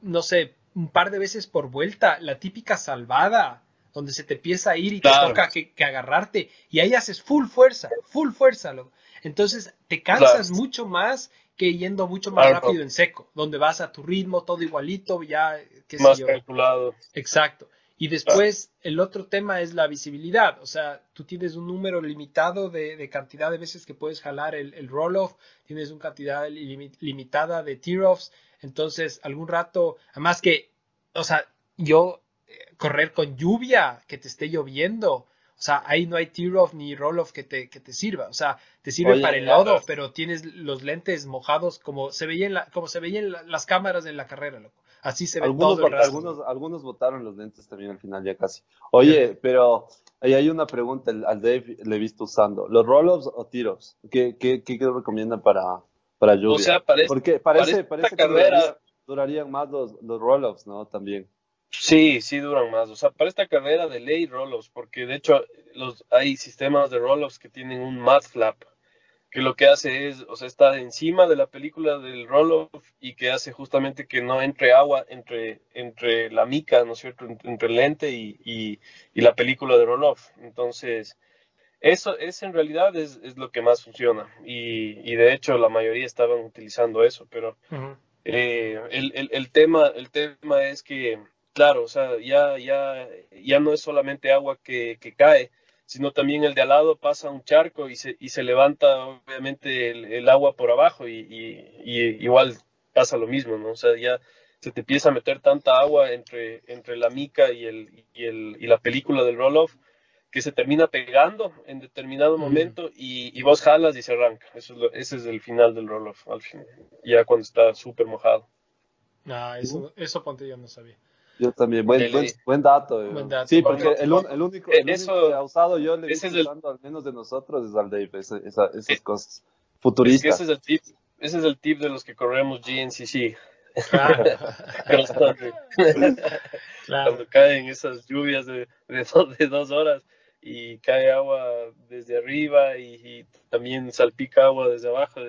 [SPEAKER 2] no sé, un par de veces por vuelta la típica salvada donde se te empieza a ir y te toca que, que agarrarte y ahí haces full fuerza, full fuerza. loco. Entonces te cansas
[SPEAKER 4] Claro.
[SPEAKER 2] mucho más que yendo mucho más
[SPEAKER 4] Claro.
[SPEAKER 2] rápido en seco, donde vas a tu ritmo, todo igualito, ya, qué sé
[SPEAKER 4] Más
[SPEAKER 2] yo.
[SPEAKER 4] calculado.
[SPEAKER 2] Exacto. Y después el otro tema es la visibilidad. O sea, tú tienes un número limitado de, de cantidad de veces que puedes jalar el, el roll-off, tienes una cantidad limi- limitada de tear-offs. Entonces, algún rato, además que, o sea, yo eh, correr con lluvia, que te esté lloviendo, o sea, ahí no hay tear-off ni roll-off que te, que te sirva. O sea, te sirve
[SPEAKER 3] Oye,
[SPEAKER 2] para el lodo, pero tienes los lentes mojados como se veía en, la, como se veía en la- las cámaras de la carrera, loco. Así se ve
[SPEAKER 3] Algunos,
[SPEAKER 2] todo el
[SPEAKER 3] algunos, algunos votaron los lentes también al final, ya casi. Oye, pero ahí hay una pregunta, el- al Dave le he visto usando. ¿Los roll-offs o tiros? ¿Qué, qué, qué, recomiendan para, para lluvia.
[SPEAKER 4] O sea, parece,
[SPEAKER 3] Porque parece, parece que
[SPEAKER 4] carrera-
[SPEAKER 3] duraría- durarían más los, los roll-offs, ¿no? También.
[SPEAKER 4] Sí, sí duran más. O sea, para esta carrera de ley roll-offs, porque de hecho los, hay sistemas de roll-offs que tienen un mat flap, que lo que hace es, o sea, está encima de la película del roll-off y que hace justamente que no entre agua entre, entre la mica, ¿no es cierto?, entre, entre el lente y, y, y la película de roll-off. Entonces, eso es en realidad es, es lo que más funciona. Y, y de hecho la mayoría estaban utilizando eso, pero
[SPEAKER 2] Ujú.
[SPEAKER 4] eh, el, el, el tema, el tema es que, claro, o sea, ya, ya, ya no es solamente agua que, que cae, sino también el de al lado pasa un charco y se, y se levanta obviamente el, el agua por abajo y, y- y igual pasa lo mismo, ¿no? O sea, ya se te empieza a meter tanta agua entre, entre la mica y, el, y, el, y la película del roll-off que se termina pegando en determinado
[SPEAKER 2] Mm.
[SPEAKER 4] momento y, y vos jalas y se arranca. Eso es lo- ese es el final del roll-off, al fin, ya cuando está súper mojado.
[SPEAKER 2] Ah, eso, eso ponte yo no sabía.
[SPEAKER 3] Yo también, buen, buen, buen dato. eh.
[SPEAKER 2] Buen dato.
[SPEAKER 3] Sí, porque el, un- el único, el
[SPEAKER 4] Eh, eso-
[SPEAKER 3] único que ha usado yo le
[SPEAKER 4] ese
[SPEAKER 3] he
[SPEAKER 4] es el-
[SPEAKER 3] usando al menos de nosotros es al Dave, esa- esa- esas
[SPEAKER 4] Eh,
[SPEAKER 3] cosas.
[SPEAKER 4] Es que
[SPEAKER 3] Futuristas.
[SPEAKER 4] ese es el tip, ese es el tip de los que corremos GNCC.
[SPEAKER 2] Claro, claro.
[SPEAKER 4] Cuando caen esas lluvias de, de, dos, de dos horas y cae agua desde arriba y, y también salpica agua desde abajo.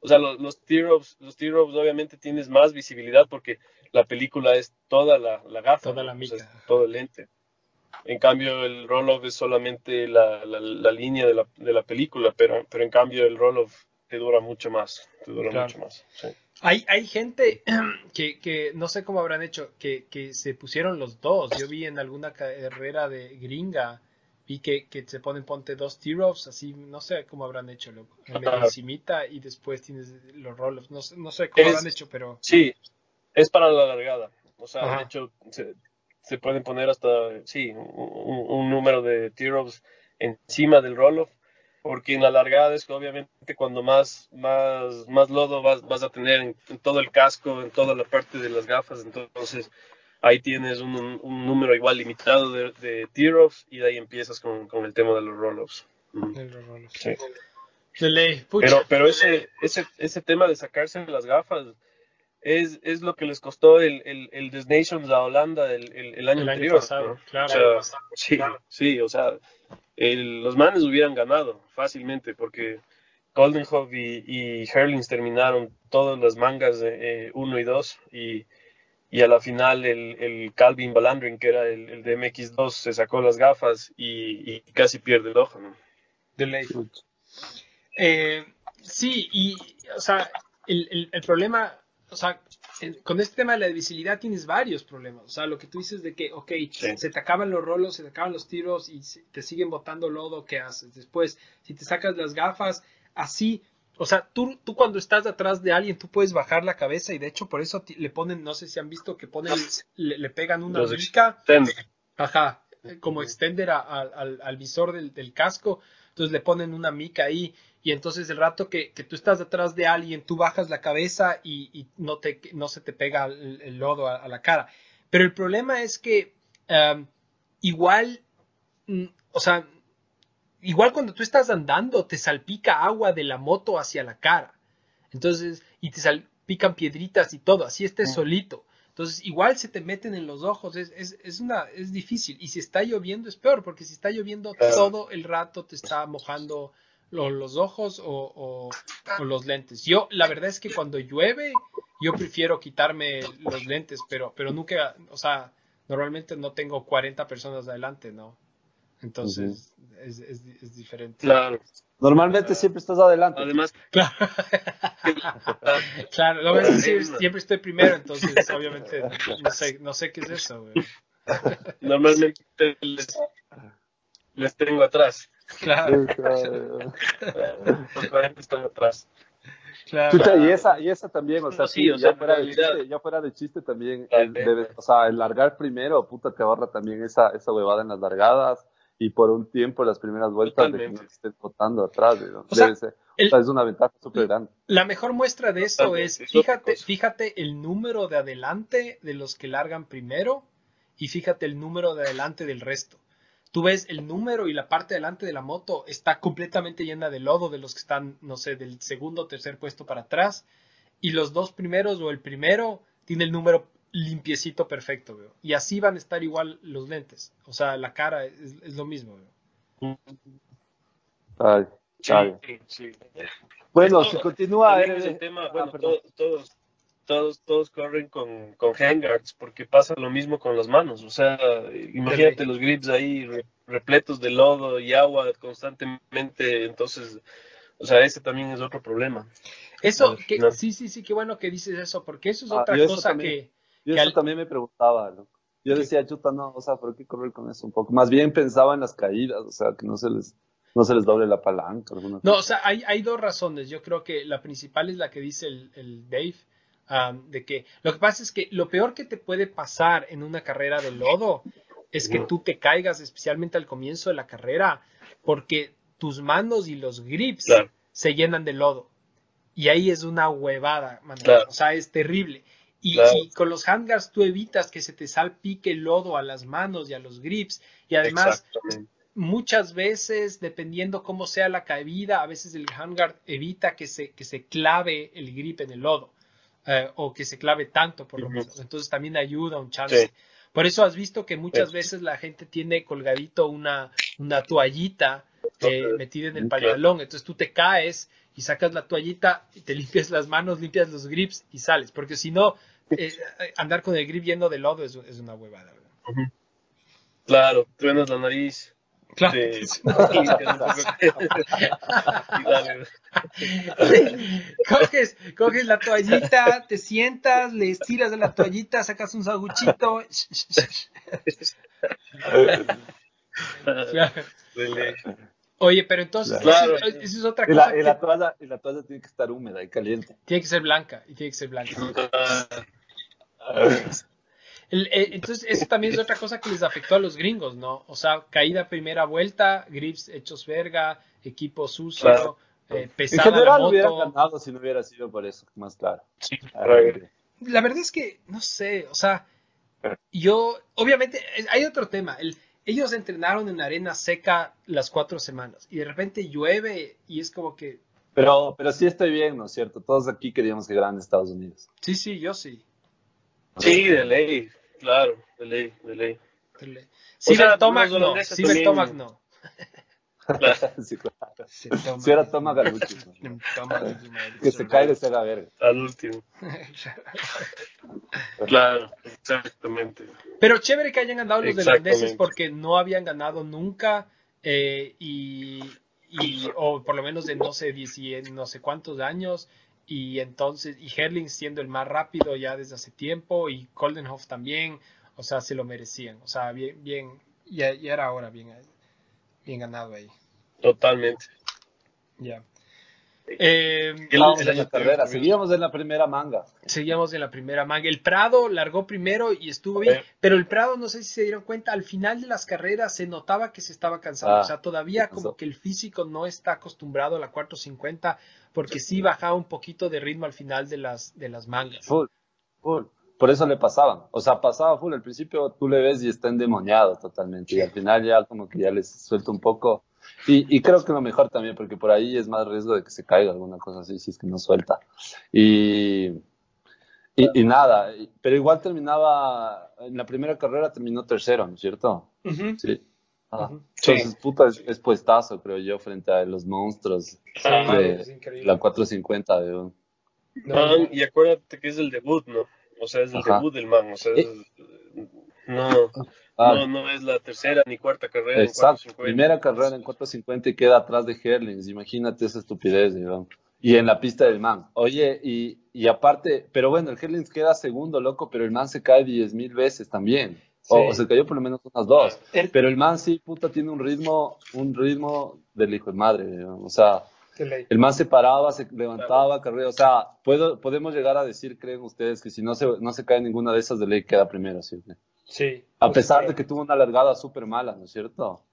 [SPEAKER 4] O sea, los, los tear-ups, los tear-ups obviamente tienes más visibilidad porque la película es toda la, la gafa,
[SPEAKER 2] Toda la
[SPEAKER 4] ¿no? O sea,
[SPEAKER 2] mica.
[SPEAKER 4] es todo el lente. En cambio, el roll-off es solamente la, la, la línea de la, de la película, pero, pero en cambio el roll-off te dura mucho más, te dura
[SPEAKER 2] Claro.
[SPEAKER 4] mucho más. sí.
[SPEAKER 2] Hay, hay gente que, que no sé cómo habrán hecho, que, que se pusieron los dos. Yo vi en alguna carrera de gringa, vi que, que se ponen, ponte dos tear-offs, así, no sé cómo habrán hecho, loco. En medio
[SPEAKER 4] Ajá.
[SPEAKER 2] encimita y después tienes los roll-offs. No, sé- no sé cómo
[SPEAKER 4] Es-
[SPEAKER 2] habrán hecho, pero...
[SPEAKER 4] Sí, es para la largada. O sea,
[SPEAKER 2] Ajá.
[SPEAKER 4] de hecho, se, se pueden poner hasta, sí, un, número de tear-offs encima del roll-off, porque en la largada es que obviamente cuando más, más, más lodo vas, vas a tener en, en todo el casco, en toda la parte de las gafas, entonces ahí tienes un, número igual limitado de, de tear-offs y de ahí empiezas con, con el tema de los roll-offs. Sí.
[SPEAKER 2] De ley.
[SPEAKER 4] Pero, pero ese, ese, ese tema de sacarse las gafas es, es lo que les costó el, el, el Des Nations a Holanda el, el, el año
[SPEAKER 2] el año
[SPEAKER 4] anterior.
[SPEAKER 2] pasado,
[SPEAKER 4] ¿no?
[SPEAKER 2] claro.
[SPEAKER 4] O sea, sí, sí, o sea, el- los manes hubieran ganado fácilmente porque Goldenhoff y, y Herlings terminaron todas las mangas 1 y 2 y, y a la final el, el Calvin Balandrin, que era el, el de MX2, se sacó las gafas y, y casi pierde el ojo. ¿no?
[SPEAKER 2] De ley. Eh, sí, y, o sea, el, el- el problema, o sea, con este tema de la visibilidad tienes varios problemas. O sea, lo que tú dices de que, ok,
[SPEAKER 4] Sí.
[SPEAKER 2] se te acaban los rolos, se te acaban los tiros y te siguen botando lodo, ¿qué haces? Después, si te sacas las gafas, así, o sea, tú, tú cuando estás atrás de alguien, tú puedes bajar la cabeza y de hecho por eso le ponen, no sé si han visto que ponen, le, le pegan una
[SPEAKER 4] extender.
[SPEAKER 2] Ajá, como extender a- a- al, al visor del, del casco. Entonces le ponen una mica ahí y entonces el rato que, que tú estás detrás de alguien, tú bajas la cabeza y, y no, te, no se te pega el, el lodo a, a la cara. Pero el problema es que um, igual, mm, o sea, igual cuando tú estás andando te salpica agua de la moto hacia la cara. Entonces, y te salpican piedritas y todo, así estés solito. Entonces, igual se te meten en los ojos, es, es, es, una, es difícil. Y si está lloviendo es peor, porque si está lloviendo
[SPEAKER 4] Claro.
[SPEAKER 2] todo el rato te está mojando lo- los ojos o, o- o los lentes. Yo, la verdad es que cuando llueve, yo prefiero quitarme los lentes, pero, pero nunca, o sea, normalmente no tengo 40 personas adelante, ¿no? Entonces, es, es, es diferente.
[SPEAKER 4] Claro.
[SPEAKER 3] Normalmente siempre estás adelante.
[SPEAKER 4] Además,
[SPEAKER 2] Claro, claro, lo ves, siempre, siempre estoy primero, entonces obviamente no sé, no sé qué es eso, güey.
[SPEAKER 4] normalmente les, les tengo atrás.
[SPEAKER 2] Claro,
[SPEAKER 4] Los 40 están atrás.
[SPEAKER 2] claro.
[SPEAKER 3] Chucha, y esa, y esa también, o sea,
[SPEAKER 4] No, sí,
[SPEAKER 3] sí,
[SPEAKER 4] o
[SPEAKER 3] ya,
[SPEAKER 4] sea, en
[SPEAKER 3] fuera de chiste, ya fuera de chiste también, el debe- o sea, el largar primero, puta, te ahorra también esa, esa huevada en las largadas y por un tiempo las primeras vueltas de que
[SPEAKER 4] Totalmente.
[SPEAKER 3] no estés botando atrás, ¿no?
[SPEAKER 2] O sea,
[SPEAKER 3] Debe ser-
[SPEAKER 2] el-
[SPEAKER 3] o sea, es una ventaja súper grande.
[SPEAKER 2] La mejor muestra de eso
[SPEAKER 4] Totalmente,
[SPEAKER 2] es,
[SPEAKER 4] es
[SPEAKER 2] fíjate,
[SPEAKER 4] cosa.
[SPEAKER 2] fíjate el número de adelante de los que largan primero y fíjate el número de adelante del resto. Tú ves el número y la parte delante de la moto está completamente llena de lodo de los que están, no sé, del segundo o tercer puesto para atrás. Y los dos primeros o el primero tiene el número limpiecito perfecto, veo. Y así van a estar igual los lentes. O sea, la cara es, es lo mismo, veo.
[SPEAKER 3] Ay,
[SPEAKER 4] Sí,
[SPEAKER 3] ay.
[SPEAKER 4] sí.
[SPEAKER 3] Bueno,
[SPEAKER 4] Esto
[SPEAKER 3] si continúa. eh,
[SPEAKER 4] es el tema,
[SPEAKER 3] ah,
[SPEAKER 4] bueno, todos, todos, todos corren con, con handguards porque pasa lo mismo con las manos. O sea, imagínate los grips ahí re- repletos de lodo y agua constantemente. Entonces, o sea, ese también es otro problema.
[SPEAKER 2] Eso, que, sí, sí, sí, qué bueno que dices eso, porque eso es
[SPEAKER 3] Ah,
[SPEAKER 2] otra
[SPEAKER 3] yo
[SPEAKER 2] cosa
[SPEAKER 3] también.
[SPEAKER 2] que...
[SPEAKER 3] Yo
[SPEAKER 2] que
[SPEAKER 3] eso
[SPEAKER 2] al-
[SPEAKER 3] también me preguntaba, ¿no? Yo
[SPEAKER 2] ¿Qué?
[SPEAKER 3] decía, chuta, no, o sea, ¿por qué correr con eso un poco? Más bien pensaba en las caídas, o sea, que no se les, no se les doble la palanca.
[SPEAKER 2] No,
[SPEAKER 3] cosa.
[SPEAKER 2] o sea, hay, hay dos razones. Yo creo que la principal es la que dice el, el Dave, um, de que lo que pasa es que lo peor que te puede pasar en una carrera de lodo es que tú te caigas, especialmente al comienzo de la carrera, porque tus manos y los grips
[SPEAKER 4] Claro.
[SPEAKER 2] se llenan de lodo. Y ahí es una huevada, man.
[SPEAKER 4] Claro.
[SPEAKER 2] O sea, es terrible. Y,
[SPEAKER 4] Claro.
[SPEAKER 2] y con los handguards tú evitas que se te salpique el lodo a las manos y a los grips. Y además, muchas veces, dependiendo cómo sea la caída, a veces el handguard evita que se, que se clave el grip en el lodo. Eh, o que se clave tanto, por lo menos. Entonces también ayuda un chance.
[SPEAKER 4] Sí.
[SPEAKER 2] Por eso has visto que muchas
[SPEAKER 4] Sí.
[SPEAKER 2] veces la gente tiene colgadito una, una toallita eh, metida en el pantalón. Entonces tú te caes y sacas la toallita y te limpias las manos, limpias los grips y sales. Porque si no, eh, andar con el grip lleno de lodo es, es una huevada.
[SPEAKER 4] Claro, truenas la nariz.
[SPEAKER 2] Claro. coges, coges la toallita, te sientas, le estiras de la toallita, sacas un saguchito. Oye, pero entonces,
[SPEAKER 4] Claro.
[SPEAKER 2] eso, eso es otra
[SPEAKER 3] Y la,
[SPEAKER 2] cosa.
[SPEAKER 3] y la toalla, y la toalla tiene que estar húmeda y caliente.
[SPEAKER 2] tiene que ser blanca y tiene que ser blanca. El- eh, entonces, eso también es otra cosa que les afectó a los gringos, ¿no? O sea, caída primera vuelta, grips hechos verga, equipo sucio,
[SPEAKER 4] Claro.
[SPEAKER 2] eh,
[SPEAKER 3] En
[SPEAKER 2] pesada la
[SPEAKER 3] general hubieran
[SPEAKER 2] moto.
[SPEAKER 3] ganado si no hubiera sido por eso, más claro.
[SPEAKER 4] Sí,
[SPEAKER 3] Ah.
[SPEAKER 2] La verdad es que, no sé, o sea, yo, obviamente, eh, hay otro tema. El, ellos entrenaron en arena seca las cuatro semanas y de repente llueve y es como que,
[SPEAKER 3] Pero, pero sí estoy bien, ¿no es cierto? Todos aquí queríamos que ganen Estados Unidos.
[SPEAKER 2] sí, sí, yo sí.
[SPEAKER 4] Sí, de ley, claro, de ley, de ley.
[SPEAKER 2] Si
[SPEAKER 4] sea,
[SPEAKER 2] Tomac
[SPEAKER 4] los
[SPEAKER 2] no, si
[SPEAKER 4] también-
[SPEAKER 2] Tomac no.
[SPEAKER 3] sí, claro. Si era.
[SPEAKER 2] Tomac es una-
[SPEAKER 3] que se caiga y se haga verga.
[SPEAKER 4] Al último. Claro, exactamente.
[SPEAKER 2] Pero chévere que hayan ganado los holandeses porque no habían ganado nunca eh, y, y- o por lo menos de no sé, 10 no sé cuántos años y entonces y Herling siendo el más rápido ya desde hace tiempo y Koldenhoff también, o sea, se lo merecían, o sea, bien, bien, ya, ya era ahora bien, bien ganado ahí,
[SPEAKER 4] Totalmente.
[SPEAKER 2] ya. Eh,
[SPEAKER 3] en la carrera, seguíamos en la primera manga.
[SPEAKER 2] Seguíamos en la primera manga. El Prado largó primero y estuvo bien, pero el Prado, no sé si se dieron cuenta, al final de las carreras se notaba que se estaba cansando.
[SPEAKER 3] Ah,
[SPEAKER 2] o sea, todavía como que el físico no está acostumbrado a la 450 porque sí bajaba un poquito de ritmo al final de las, de las mangas.
[SPEAKER 3] Full, full. Por eso le pasaban. O sea, pasaba full. Al principio tú le ves y está endemoniado totalmente. Y al final ya como que ya les suelta un poco. Y, y creo que lo mejor también, porque por ahí es más riesgo de que se caiga alguna cosa así, si es que no suelta. Y, y, y nada, pero igual terminaba, en la primera carrera terminó tercero, ¿no es cierto? Sí. Ah. Entonces, puta, es, es puestazo, creo yo, frente a los monstruos
[SPEAKER 4] Ah,
[SPEAKER 3] de
[SPEAKER 2] es increíble.
[SPEAKER 3] la 450 de un-
[SPEAKER 2] No,
[SPEAKER 4] Man,
[SPEAKER 2] no.
[SPEAKER 4] y acuérdate que es el debut, ¿no? O sea, es el
[SPEAKER 3] Ajá.
[SPEAKER 4] debut del man. O sea, es- no,
[SPEAKER 3] Ah,
[SPEAKER 4] no, no es la tercera ni cuarta carrera. en
[SPEAKER 3] Exacto,
[SPEAKER 4] 450.
[SPEAKER 3] primera carrera en 450 y queda atrás de Herlings, imagínate esa estupidez. Y en la pista del man. Oye, y, y aparte, pero bueno, el Herlings queda segundo, loco, pero el man se cae 10 mil veces también. O,
[SPEAKER 2] Sí.
[SPEAKER 3] o se cayó por lo menos unas dos.
[SPEAKER 2] El-
[SPEAKER 3] Pero el man sí, puta, tiene un ritmo, un ritmo del hijo de madre. O sea, el man se paraba, se levantaba, carrera. O sea, puedo, podemos llegar a decir, creen ustedes, que si no se, no se cae ninguna de esas de ley, queda primero, ¿sí?
[SPEAKER 2] Sí.
[SPEAKER 3] A pesar de que tuvo una largada súper mala, ¿no es cierto?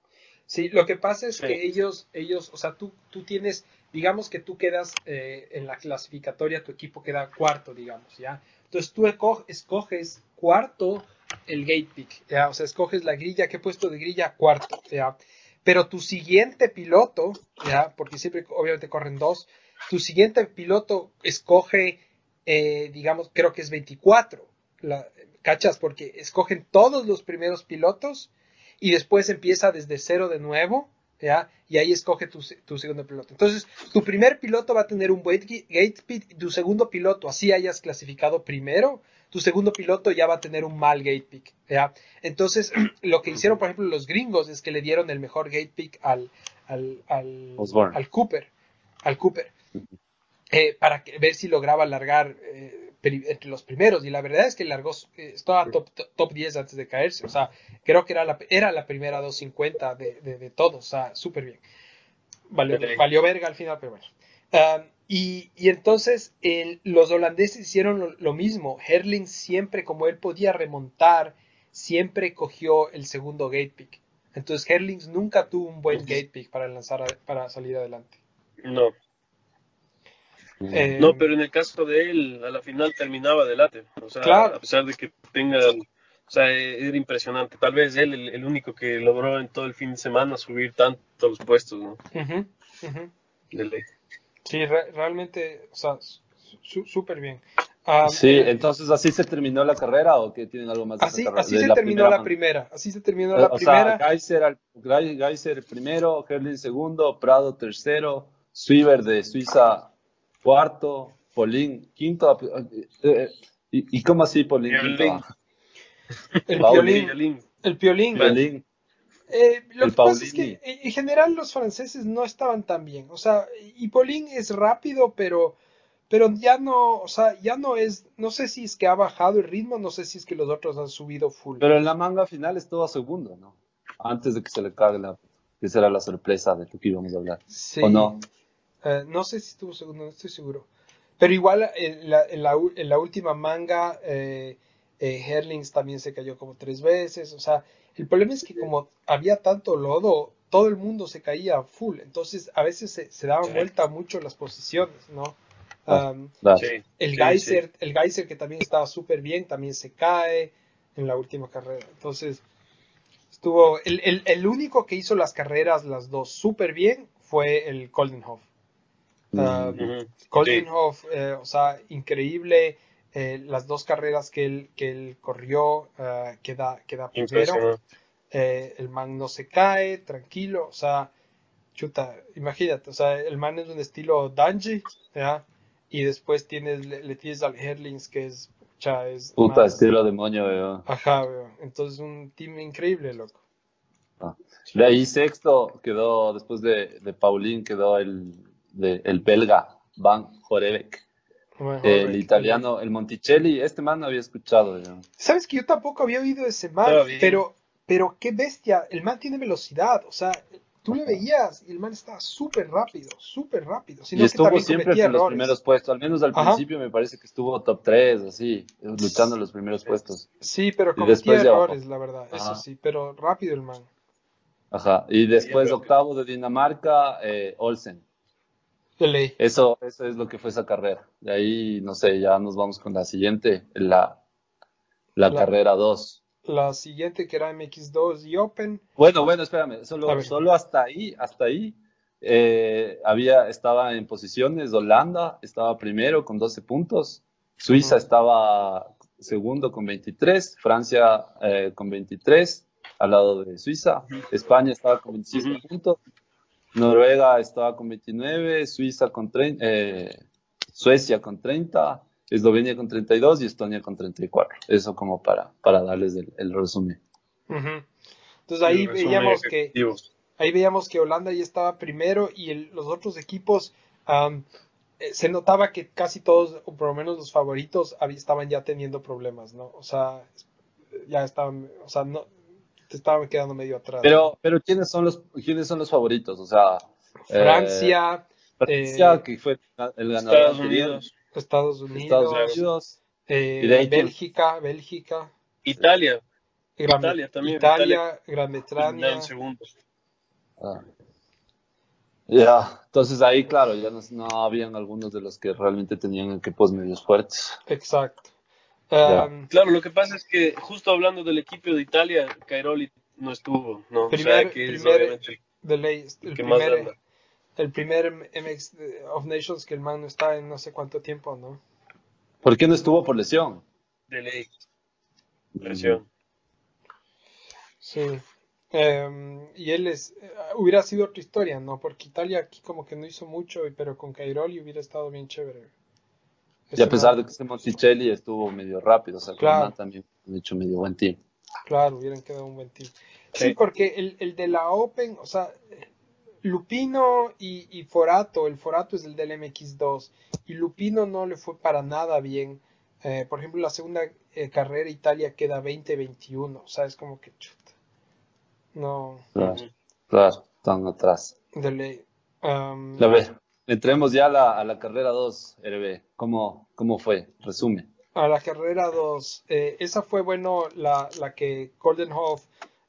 [SPEAKER 2] Sí, lo que pasa es
[SPEAKER 4] Sí.
[SPEAKER 2] que ellos, ellos, o sea, tú, tú tienes, digamos que tú quedas eh, en la clasificatoria, tu equipo queda cuarto, digamos, ¿ya? Entonces tú escoges cuarto el gate pick, ¿ya? o sea, escoges la grilla, ¿qué puesto de grilla? Cuarto, ¿ya? Pero tu siguiente piloto, ¿ya? Porque siempre obviamente corren dos, tu siguiente piloto escoge, eh, digamos, creo que es 24, la, ¿cachas? Porque escogen todos los primeros pilotos y después empieza desde cero de nuevo, ¿ya? Y ahí escoge tu, tu, segundo piloto. Entonces, tu primer piloto va a tener un gate speed y tu segundo piloto, así hayas clasificado primero, tu segundo piloto ya va a tener un mal gate pick, ¿ya? Entonces, lo que hicieron, por ejemplo, los gringos es que le dieron el mejor gate pick al, al, al, al Cooper, al Cooper, eh, para que, ver si lograba alargar eh, entre los primeros y la verdad es que largó, eh, estaba top, top 10 antes de caerse, o sea, creo que era la, era la primera 250 de, de, de todos, o sea, súper bien. Valió, valió, verga al final, pero bueno. Um, y, y, entonces el, los holandeses hicieron lo, lo, mismo. Herling siempre, como él podía remontar, siempre cogió el segundo gate pick. Entonces Herling nunca tuvo un buen gate pick para lanzar para salir adelante.
[SPEAKER 4] No, eh, no, pero en el caso de él, a la final terminaba delante. O sea, a pesar de que tenga. O sea, era impresionante. Tal vez él, el, el, único que logró en todo el fin de semana subir tanto los puestos, ¿no?
[SPEAKER 2] Uh -huh, Sí, re realmente, o sea, súper bien.
[SPEAKER 3] Um, sí, entonces así se terminó la carrera o que tienen algo más de
[SPEAKER 2] así, así se la terminó primera la primera, así se terminó la
[SPEAKER 3] o
[SPEAKER 2] primera.
[SPEAKER 3] Sea, Geiser, Geiser primero, Herlin segundo, Prado tercero, Swiber de Suiza cuarto, Polín, quinto. Eh, eh, ¿y, ¿Y cómo así, Polín?
[SPEAKER 2] Quinto? El piolín. El piolín. Eh, lo el que pasa es que en general los franceses no estaban tan bien. O sea, y Polín es rápido, pero, pero ya no, o sea, ya no es, no sé si es que ha bajado el ritmo, no sé si es que los otros han subido full.
[SPEAKER 3] Pero en la manga final estuvo a segundo, ¿no? Antes de que se le cague la, que será la sorpresa de lo que íbamos a hablar.
[SPEAKER 2] Sí.
[SPEAKER 3] ¿O no?
[SPEAKER 2] Uh, no sé si estuvo segundo, no estoy seguro. Pero igual en la, en la, en la última manga, eh, eh, Herlings también se cayó como tres veces. O sea, el problema es que como había tanto lodo, todo el mundo se caía full. Entonces a veces se, se daban sí. vuelta mucho las posiciones, ¿no? Um, sí. El Geyser, sí, el Geyser que también estaba súper bien, también se cae en la última carrera. Entonces, estuvo. El, el, el único que hizo las carreras, las dos, súper bien, fue el Koldenhoff. Uh, uh -huh. Sí. eh, o sea, increíble. Eh, las dos carreras que él, que él corrió, uh, queda, queda primero. Eh, el man no se cae, tranquilo. O sea, chuta, imagínate. O sea, el man es un estilo Danji, ¿ya? Y después tienes, le, le tienes al Herlings, que es. Cha, es
[SPEAKER 3] Puta, más, estilo demonio, veo.
[SPEAKER 2] Ajá, veo. Entonces, un team increíble, loco.
[SPEAKER 3] Ah. De ahí sexto quedó, después de, de Paulín, quedó el, de, el belga Van Jorevec. Bueno, el italiano, el Monticelli, este man no había escuchado. Yo.
[SPEAKER 2] Sabes que yo tampoco había oído ese man, pero, pero qué bestia, el man tiene velocidad, o sea, tú le veías y el man estaba súper rápido, súper rápido.
[SPEAKER 3] Sino y estuvo que siempre en los primeros puestos, al menos al Ajá. principio me parece que estuvo top 3, así, luchando en los primeros puestos.
[SPEAKER 2] Sí, pero cometía errores, la verdad, Ajá. eso sí, pero rápido el man.
[SPEAKER 3] Ajá, y después octavo de Dinamarca, eh, Olsen. Eso, eso es lo que fue esa carrera. De ahí, no sé, ya nos vamos con la siguiente, la, la, la carrera 2.
[SPEAKER 2] La siguiente que era MX2 y Open.
[SPEAKER 3] Bueno, bueno, espérame, solo, solo hasta ahí, hasta ahí, eh, había, estaba en posiciones, Holanda estaba primero con 12 puntos, Suiza uh -huh. estaba segundo con 23, Francia eh, con 23 al lado de Suiza. España estaba con 26 uh -huh. puntos, Noruega estaba con 29, Suiza con 30, eh, Suecia con 30, Eslovenia con 32 y Estonia con 34. Eso como para, para darles el, el resumen.
[SPEAKER 2] Uh -huh. Entonces ahí veíamos que ahí veíamos que Holanda ya estaba primero y el, los otros equipos um, se notaba que casi todos, o por lo menos los favoritos, estaban ya teniendo problemas, ¿no? O sea, ya estaban, o sea, no, te estaba quedando medio atrás.
[SPEAKER 3] Pero, pero ¿quiénes son los, quiénes son los favoritos? O sea,
[SPEAKER 2] Francia,
[SPEAKER 3] eh, Francia eh, que fue el ganador
[SPEAKER 2] Estados Unidos, Estados Unidos,
[SPEAKER 3] Estados Unidos
[SPEAKER 2] eh, Bélgica, Bélgica,
[SPEAKER 4] Italia,
[SPEAKER 2] Gran,
[SPEAKER 4] Italia también,
[SPEAKER 2] Italia, Italia Gran Bretaña.
[SPEAKER 3] Ah. Ya, entonces ahí, claro, ya no, no, habían algunos de los que realmente tenían equipos medios fuertes.
[SPEAKER 2] Exacto. Um,
[SPEAKER 4] Claro, lo que pasa es que justo hablando del equipo de Italia, Cairoli no estuvo, ¿no? o
[SPEAKER 2] Primer-
[SPEAKER 4] sea, que es
[SPEAKER 2] primer-
[SPEAKER 4] obviamente
[SPEAKER 2] ley, el
[SPEAKER 4] el que más
[SPEAKER 2] primer,
[SPEAKER 4] anda.
[SPEAKER 2] el primer MX of Nations que el man no está en no sé cuánto tiempo, ¿no?
[SPEAKER 3] ¿Por qué no estuvo por lesión?
[SPEAKER 4] de ley. Presión.
[SPEAKER 2] Sí. Em, y él es, eh, hubiera sido otra historia, ¿no? Porque Italia aquí como que no hizo mucho, pero con Cairoli hubiera estado bien chévere.
[SPEAKER 3] Y a pesar de que este Monticelli estuvo medio rápido, o sea,
[SPEAKER 2] Claro.
[SPEAKER 3] También han hecho medio buen team.
[SPEAKER 2] Claro, hubieran quedado un buen team. Sí,
[SPEAKER 4] Sí.
[SPEAKER 2] porque el, el de la Open, o sea, Lupino y, y Forato, el Forato es el del MX2, y Lupino no le fue para nada bien. Eh, por ejemplo, la segunda eh, carrera Italia queda 20-21, o sea, es como que chuta. No,
[SPEAKER 3] Claro, claro, están atrás.
[SPEAKER 2] de ley. Um,
[SPEAKER 3] A ver, entremos ya a la, a la carrera 2, RB. ¿Cómo, ¿Cómo fue? Resume.
[SPEAKER 2] A la carrera 2, esa fue bueno la, la que Goldenhoff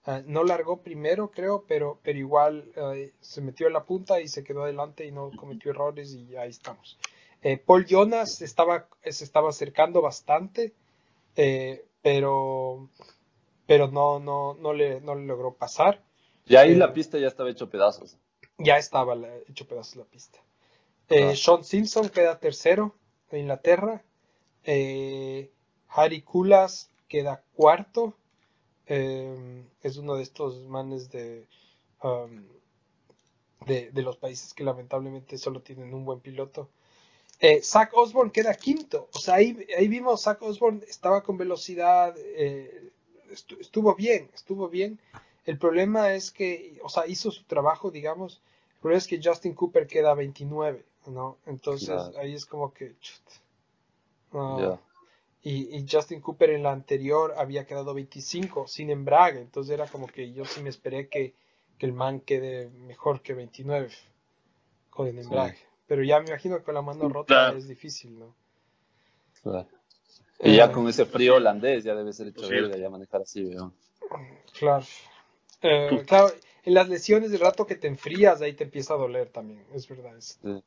[SPEAKER 2] eh, no largó primero, creo, pero, pero igual eh, se metió en la punta y se quedó adelante y no cometió errores y ahí estamos. Eh, Paul Jonas se estaba, se estaba acercando bastante, eh, pero, pero no, no, no, le, no le logró pasar.
[SPEAKER 3] Y ahí
[SPEAKER 2] Eh,
[SPEAKER 3] la pista ya estaba hecho pedazos.
[SPEAKER 2] Ya estaba la- hecho pedazos la pista. Eh,
[SPEAKER 3] Ah.
[SPEAKER 2] Sean Simpson queda tercero de Inglaterra. Eh, Harry Kulas queda cuarto. Eh, es uno de estos manes de, um, de, de los países que lamentablemente solo tienen un buen piloto. Eh, Zach Osborne queda quinto. O sea, ahí, ahí vimos, Zach Osborne estaba con velocidad, eh, estu- estuvo bien, estuvo bien. El problema es que, o sea, hizo su trabajo, digamos. El problema es que Justin Cooper queda 29, ¿no? Entonces
[SPEAKER 3] Claro.
[SPEAKER 2] ahí es como que... y, y Justin Cooper en la anterior había quedado 25 sin embrague. Entonces era como que yo sí me esperé que, que el man quede mejor que 29 con el embrague. Pero ya me imagino que con la mano rota
[SPEAKER 4] Claro.
[SPEAKER 2] es difícil, ¿no?
[SPEAKER 3] Claro. Y ya
[SPEAKER 2] Eh,
[SPEAKER 3] con ese frío holandés ya debe ser hecho verga ya manejar así, weón.
[SPEAKER 2] Claro. Eh, claro, en las lesiones, de rato que te enfrías, ahí te empieza a doler también, es verdad. es.
[SPEAKER 3] Sí.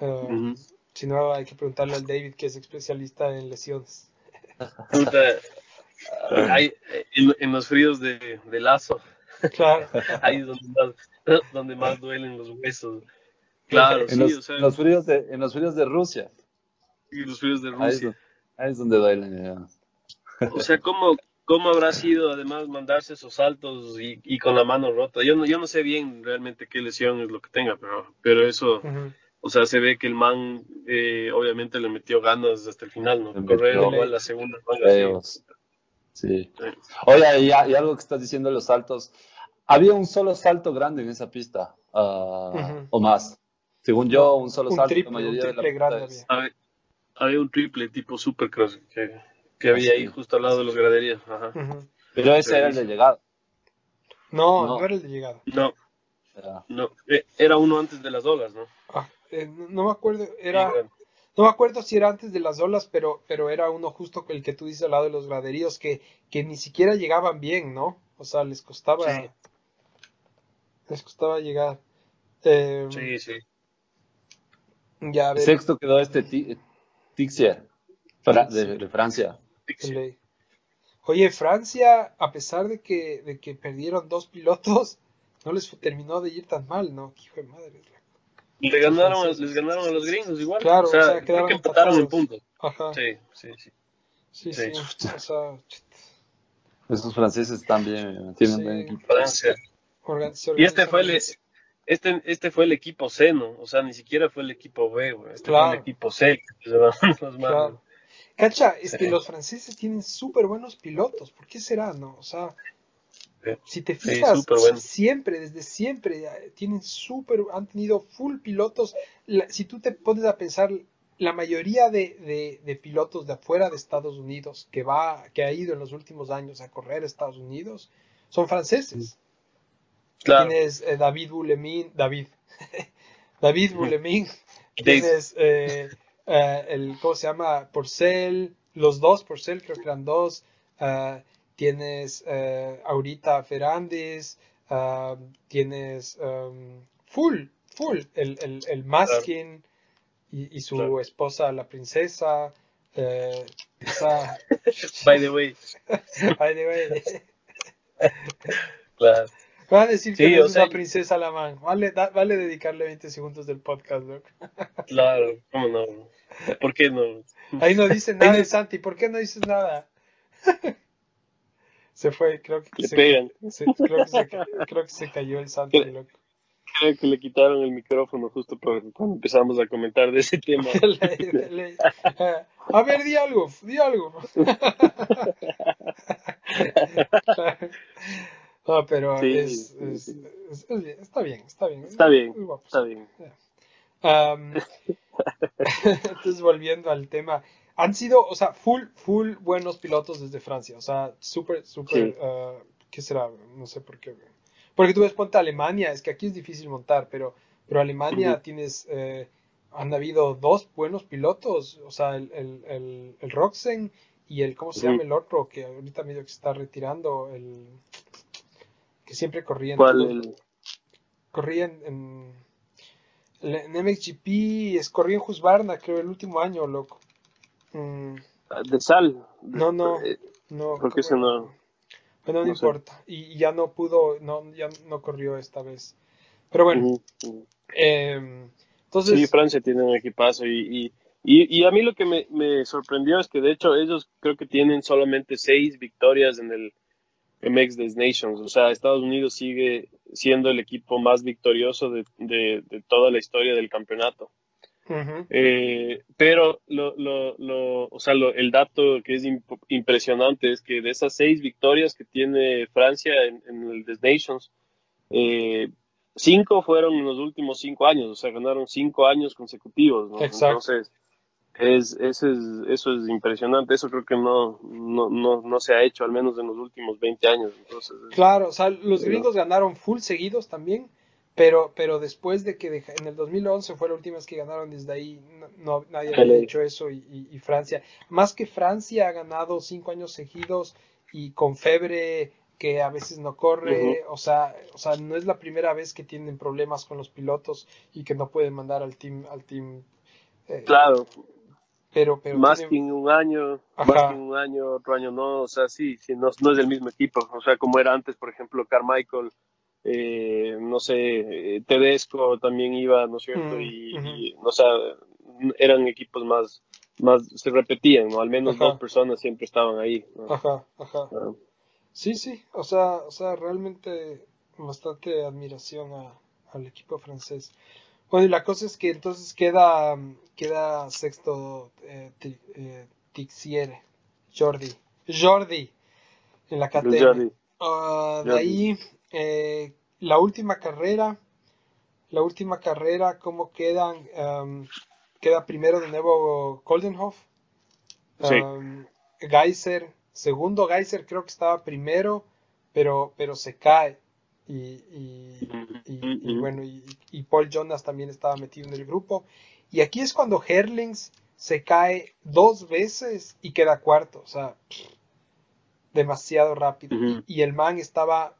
[SPEAKER 2] Eh,
[SPEAKER 4] Ujú.
[SPEAKER 2] Si no, hay que preguntarle al David, que es especialista en lesiones.
[SPEAKER 4] Puta, hay- en, en los fríos de, de lazo,
[SPEAKER 2] Claro.
[SPEAKER 4] ahí es donde más, donde más duelen los huesos. Claro,
[SPEAKER 3] En,
[SPEAKER 4] sí,
[SPEAKER 3] los,
[SPEAKER 4] o sea,
[SPEAKER 3] los fríos de, en los fríos de Rusia.
[SPEAKER 4] y los fríos de
[SPEAKER 3] Ahí es,
[SPEAKER 4] Rusia.
[SPEAKER 3] donde- ahí es donde duelen. ya.
[SPEAKER 4] O sea, ¿cómo, ¿cómo habrá sido además mandarse esos saltos y, y con la mano rota? Yo no, yo no sé bien realmente qué lesión es lo que tenga, pero, pero eso,
[SPEAKER 2] Ujú.
[SPEAKER 4] O sea, se ve que el man eh, obviamente le metió ganas hasta el final, ¿no? Correr igual la segunda manga, sí.
[SPEAKER 3] Sí. Oye, y, y algo que estás diciendo de los saltos. Había un solo salto grande en esa pista,
[SPEAKER 2] Ujú.
[SPEAKER 3] o más. Según yo, un solo
[SPEAKER 2] Un
[SPEAKER 3] salto.
[SPEAKER 2] triple,
[SPEAKER 3] la mayoría
[SPEAKER 2] un
[SPEAKER 3] de la
[SPEAKER 2] triple
[SPEAKER 3] pista
[SPEAKER 2] grande
[SPEAKER 3] es-
[SPEAKER 4] Había, había un triple tipo supercross que, que había ahí
[SPEAKER 3] Ah, Sí.
[SPEAKER 4] justo al lado de los graderías. Ajá.
[SPEAKER 3] Pero ese era el de llegada.
[SPEAKER 2] No,
[SPEAKER 3] No.
[SPEAKER 2] no, era el de llegada.
[SPEAKER 4] No,
[SPEAKER 3] Ya.
[SPEAKER 4] no, eh, era uno antes de las olas, ¿no?
[SPEAKER 2] Ah, eh, no, no me acuerdo, era, no me acuerdo si era antes de las olas, pero, pero era uno justo el que tú dices al lado de los graderíos que, que ni siquiera llegaban bien, ¿no? O sea, les costaba,
[SPEAKER 4] Sí.
[SPEAKER 2] les costaba llegar. Eh,
[SPEAKER 4] Sí, sí.
[SPEAKER 2] Ya, a ver,
[SPEAKER 3] Sexto quedó este Ti- Tixier, Fra- de, de Francia.
[SPEAKER 2] ley. Oye, Francia, a pesar de que, de que perdieron dos pilotos, no les terminó de ir tan mal, ¿no? Hijo de madre.
[SPEAKER 4] Le ganaron, les ganaron a los gringos igual.
[SPEAKER 2] Claro,
[SPEAKER 4] o sea,
[SPEAKER 2] o sea,
[SPEAKER 4] creo
[SPEAKER 2] quedaron
[SPEAKER 4] que empataron en puntos.
[SPEAKER 2] Ajá.
[SPEAKER 4] Sí, sí, sí.
[SPEAKER 2] Sí, sí.
[SPEAKER 4] Sí.
[SPEAKER 2] O sea,
[SPEAKER 3] Esos franceses también tienen
[SPEAKER 2] Sí.
[SPEAKER 3] buen equipo.
[SPEAKER 4] Francia. Y este fue el este, este fue el equipo C, ¿no? O sea, ni siquiera fue el equipo B, güey. Este
[SPEAKER 2] Claro.
[SPEAKER 4] fue el equipo C. que se van los manos.
[SPEAKER 2] Claro. Cacha, es que los franceses tienen súper buenos pilotos. ¿Por qué será, no? O sea. Si te fijas,
[SPEAKER 4] bueno.
[SPEAKER 2] siempre, desde siempre, eh, tienen súper, han tenido full pilotos. La- si tú te pones a pensar, la mayoría de, de- de pilotos de afuera de Estados Unidos que va, que ha ido en los últimos años a correr a Estados Unidos, son franceses.
[SPEAKER 4] Claro.
[SPEAKER 2] Tienes eh, David Boulemin, David, David Boulemin, tienes eh, eh, el, ¿cómo se llama? Porcel, los dos Porcel, creo que eran dos, ah, tienes eh, ahorita Fernández, ah, tienes um, Full, Full, el, el, el Maskin y, y su
[SPEAKER 4] Claro.
[SPEAKER 2] esposa la princesa, eh, O sea,
[SPEAKER 4] By the way.
[SPEAKER 2] by the way.
[SPEAKER 4] Claro.
[SPEAKER 2] Van a decir que
[SPEAKER 4] Sí,
[SPEAKER 2] no
[SPEAKER 4] o
[SPEAKER 2] es
[SPEAKER 4] sea,
[SPEAKER 2] una princesa alemán. Vale, da- vale dedicarle 20 segundos del podcast, loco.
[SPEAKER 4] Claro, ¿cómo no? ¿Por qué no?
[SPEAKER 2] Ahí no dice nada Santi. ¿Por qué no dices nada? Se fue, creo que
[SPEAKER 4] Le
[SPEAKER 2] se,
[SPEAKER 4] pegan.
[SPEAKER 2] se- creo, que se, creo que se cayó el Santi, loco.
[SPEAKER 4] Creo que le quitaron el micrófono justo por- cuando empezamos a comentar de ese tema.
[SPEAKER 2] Le- le- a ver, di algo, di algo. No, pero
[SPEAKER 4] Sí,
[SPEAKER 2] es,
[SPEAKER 4] sí.
[SPEAKER 2] está bien, está bien.
[SPEAKER 4] Está bien, está bien.
[SPEAKER 2] Entonces, volviendo al tema, han sido, o sea, full, full buenos pilotos desde Francia, o sea, súper, súper,
[SPEAKER 4] Sí.
[SPEAKER 2] ah, ¿qué será? No sé por qué. Porque tú ves, ponte a Alemania, es que aquí es difícil montar, pero, pero Alemania tienes, eh, han habido dos buenos pilotos, o sea, el, el, el, el Roxen y el, ¿cómo se llama el otro? Que ahorita medio que se está retirando, el que siempre corría en
[SPEAKER 4] ¿Cuál?
[SPEAKER 2] corría en, en, en MXGP, es, corría en Husqvarna, creo, el último año, loco. Mm,
[SPEAKER 4] de sal.
[SPEAKER 2] no, no,
[SPEAKER 4] Eh,
[SPEAKER 2] no.
[SPEAKER 4] creo que ese no.
[SPEAKER 2] Bueno, no,
[SPEAKER 4] no
[SPEAKER 2] importa. Y, y ya no pudo, no, ya no corrió esta vez. Pero bueno, em, entonces,
[SPEAKER 4] Sí, Francia tiene un equipazo y, y, y, y a mí lo que me, me sorprendió es que de hecho ellos creo que tienen solamente seis victorias en el MX Des Nations. O sea, Estados Unidos sigue siendo el equipo más victorioso de, de, de toda la historia del campeonato. Eh, pero lo, lo, lo, o sea, lo- el dato que es imp- impresionante es que de esas seis victorias que tiene Francia en, en el Des Nations, eh, cinco fueron en los últimos cinco años, o sea, ganaron cinco años consecutivos, ¿no?
[SPEAKER 2] Exacto.
[SPEAKER 4] Entonces, es, ese es, eso es impresionante, eso creo que no, no, no, no se ha hecho, al menos en los últimos 20 años. Entonces, es-
[SPEAKER 2] claro, o sea, los gringos ganaron full seguidos también, pero, pero después de que deja- en el 2011 fue la última vez que ganaron, desde ahí no, no- nadie había hecho eso y, y- y Francia, más que Francia ha ganado cinco años seguidos y con Febre que a veces no corre, o sea, o sea, no es la primera vez que tienen problemas con los pilotos y que no pueden mandar al team, al team, eh,
[SPEAKER 4] claro,
[SPEAKER 2] pero, pero
[SPEAKER 4] más que en un año,
[SPEAKER 2] Ajá.
[SPEAKER 4] más que en un año, otro año no, o sea, sí, sí no, no es del mismo equipo, o sea, como era antes, por ejemplo, Carmichael, eh, no sé, eh, Tedesco también iba, ¿no es cierto?
[SPEAKER 2] Mm,
[SPEAKER 4] y,
[SPEAKER 2] ujú.
[SPEAKER 4] y, o sea, eran equipos más, más, se repetían, ¿no? Al menos
[SPEAKER 2] Ajá.
[SPEAKER 4] dos personas siempre estaban ahí, ¿no?
[SPEAKER 2] Ajá, ajá.
[SPEAKER 4] Ah,
[SPEAKER 2] Sí, sí, o sea, o sea, realmente bastante admiración a, al equipo francés. Bueno, y la cosa es que entonces queda, queda sexto eh, eh, Tixier, Jordi, Jordi, en la KTM.
[SPEAKER 4] Jordi.
[SPEAKER 2] Ah, de ahí, eh, la última carrera, la última carrera, ¿cómo quedan? Am, queda primero de nuevo Goldenhoff.
[SPEAKER 4] Sí.
[SPEAKER 2] Am, Geyser, segundo Geyser creo que estaba primero, pero, pero se cae. Y, y, y- y
[SPEAKER 4] Ujú.
[SPEAKER 2] bueno, y, Paul Jonas también estaba metido en el grupo. Y aquí es cuando Herlings se cae dos veces y queda cuarto. O sea, demasiado rápido. Y el man estaba,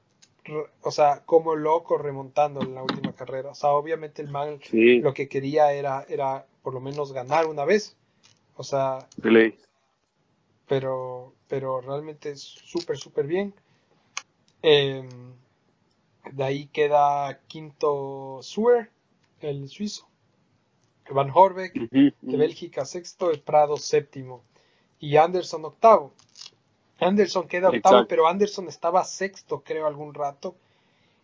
[SPEAKER 2] o sea, como loco remontando en la última carrera. O sea, obviamente el man
[SPEAKER 4] Sí,
[SPEAKER 2] lo que quería era, era por lo menos ganar una vez. O sea, pero, pero realmente es súper, súper bien. Eh, de ahí queda quinto Suer, el suizo. Van Horbeck, de. Bélgica sexto, el Prado séptimo. Y Anderson octavo. Anderson queda octavo,
[SPEAKER 4] Exacto.
[SPEAKER 2] pero Anderson estaba sexto, creo, algún rato.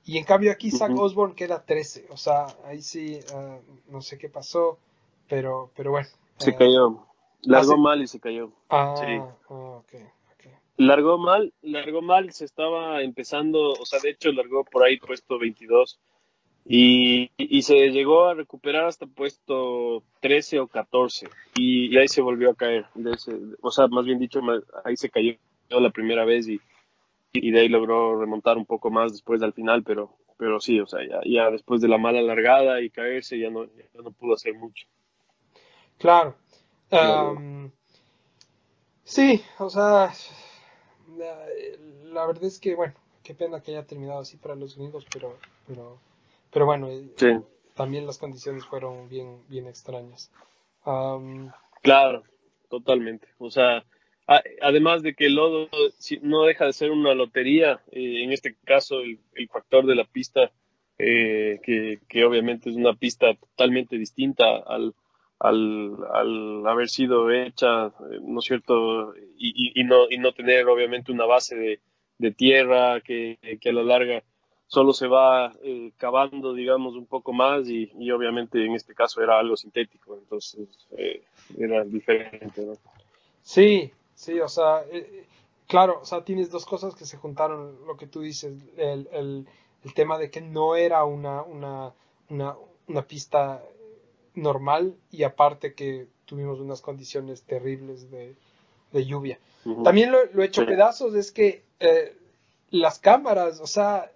[SPEAKER 2] Y en cambio aquí Zach. Osborne queda 13. O sea, ahí sí, ah, no sé qué pasó, pero, pero bueno.
[SPEAKER 4] Se
[SPEAKER 2] ah,
[SPEAKER 4] cayó. Largó mal y se cayó.
[SPEAKER 2] Ah,
[SPEAKER 4] Sí.
[SPEAKER 2] ah.
[SPEAKER 4] Largó mal, largó mal, se estaba empezando, o sea, de hecho largó por ahí puesto 22 y, y se llegó a recuperar hasta puesto 13 o 14 y, y ahí se volvió a caer, de ese- o sea, más bien dicho, ahí se cayó la primera vez y, y de ahí logró remontar un poco más después del final, pero, pero sí, o sea, ya, ya después de la mala largada y caerse ya no, ya no pudo hacer mucho.
[SPEAKER 2] Claro. Am, sí, o sea, la, la verdad es que, bueno, qué pena que haya terminado así para los gringos, pero, pero, pero bueno, eh,
[SPEAKER 4] Sí,
[SPEAKER 2] también las condiciones fueron bien, bien extrañas. Am,
[SPEAKER 4] claro, totalmente. O sea, además de que el lodo no deja de ser una lotería, eh, en este caso el, factor de la pista, eh, que, obviamente es una pista totalmente distinta al, al, al haber sido hecha, eh, ¿no es cierto? Y, y- y no, y no tener obviamente una base de, de tierra que, que a la larga solo se va eh, cavando, digamos, un poco más y, y obviamente en este caso era algo sintético, entonces eh, era diferente, ¿no?
[SPEAKER 2] Sí, sí, o sea, eh, eh, claro, o sea, tienes dos cosas que se juntaron, lo que tú dices, el, el, el tema de que no era una, una, una, una pista normal y aparte que tuvimos unas condiciones terribles de, de lluvia. También lo, lo he hecho
[SPEAKER 4] Sí.
[SPEAKER 2] pedazos, es que eh, las cámaras, o sea,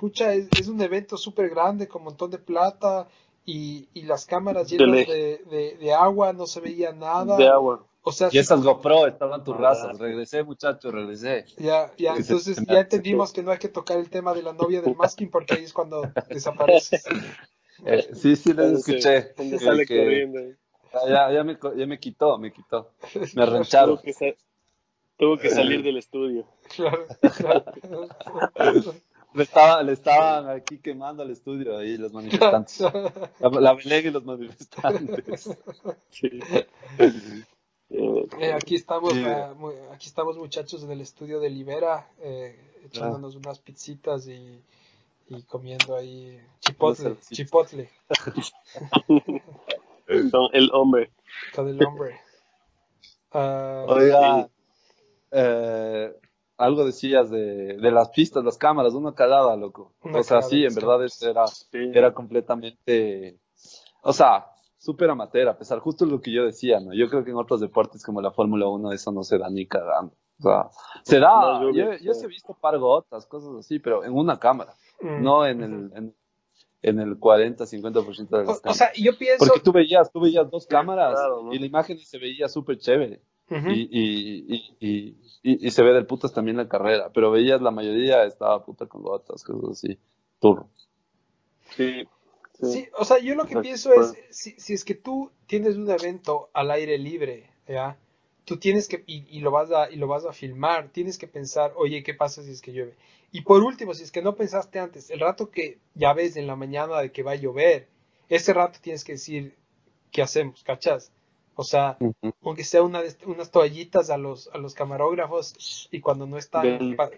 [SPEAKER 2] pucha, es, es un evento súper grande con un montón de plata y, y las cámaras llenas de, de, de agua, no se veía nada.
[SPEAKER 4] de agua.
[SPEAKER 2] O sea,
[SPEAKER 3] Y esas GoPro estaban tus
[SPEAKER 4] Ah.
[SPEAKER 3] razas. Regresé, muchachos, regresé.
[SPEAKER 2] ya, ya, entonces ya entendimos que no hay que tocar el tema de la novia del masking porque ahí es cuando desapareces.
[SPEAKER 3] Eh, sí, sí, les escuché.
[SPEAKER 4] sale
[SPEAKER 3] que-
[SPEAKER 4] corriendo.
[SPEAKER 3] ya, ya, me, co- ya me quitó, me quitó. Me arrancharon.
[SPEAKER 4] Tuvo que, sa- tuvo que salir del estudio.
[SPEAKER 2] Claro, claro.
[SPEAKER 3] Le, estaba, le estaban aquí quemando al estudio ahí los manifestantes. La, la Belén y los manifestantes.
[SPEAKER 4] Sí. Eh,
[SPEAKER 2] Eh, aquí estamos, eh, mu- aquí estamos muchachos en el estudio de Libera, eh, echándonos unas pizzitas y, y comiendo ahí chipotle, chipotle
[SPEAKER 4] son el hombre.
[SPEAKER 2] con el hombre. Ah,
[SPEAKER 3] Oiga, eh, algo decías de, de las pistas, las cámaras, una cagada, loco.
[SPEAKER 2] Una
[SPEAKER 3] o sea, sí, en verdad era,
[SPEAKER 4] Sí.
[SPEAKER 3] era completamente, o sea, súper amateur, a pesar justo lo que yo decía, ¿no? Yo creo que en otros deportes como la Fórmula 1 eso no se da ni cagando. O sea, se da,
[SPEAKER 4] No, yo
[SPEAKER 3] yo,
[SPEAKER 4] vi-
[SPEAKER 3] yo sí he visto par gotas, cosas así, pero en una cámara,
[SPEAKER 2] mm,
[SPEAKER 3] no en el, en, en el 40-50% de las
[SPEAKER 2] O, o
[SPEAKER 3] cámaras.
[SPEAKER 2] sea, yo pienso.
[SPEAKER 3] Porque tú veías, tú veías dos cámaras
[SPEAKER 4] Claro, ¿no?
[SPEAKER 3] y la imagen se veía súper chévere.
[SPEAKER 2] Ujú.
[SPEAKER 3] y, y, y, y, y- y se ve del putas también la carrera, pero veías la mayoría estaba puta con gotas, cosas así, turro.
[SPEAKER 4] Sí. Sí.
[SPEAKER 2] Sí, o sea, yo lo que pienso es, si, si es que tú tienes un evento al aire libre, ¿ya? Tú tienes que, y, y lo vas a, y lo vas a filmar, tienes que pensar, oye, ¿qué pasa si es que llueve? Y por último, si es que no pensaste antes, el rato que ya ves en la mañana de que va a llover, ese rato tienes que decir, ¿qué hacemos? ¿Cachas? O sea, aunque sea una de- unas toallitas a los, a los camarógrafos y cuando no están,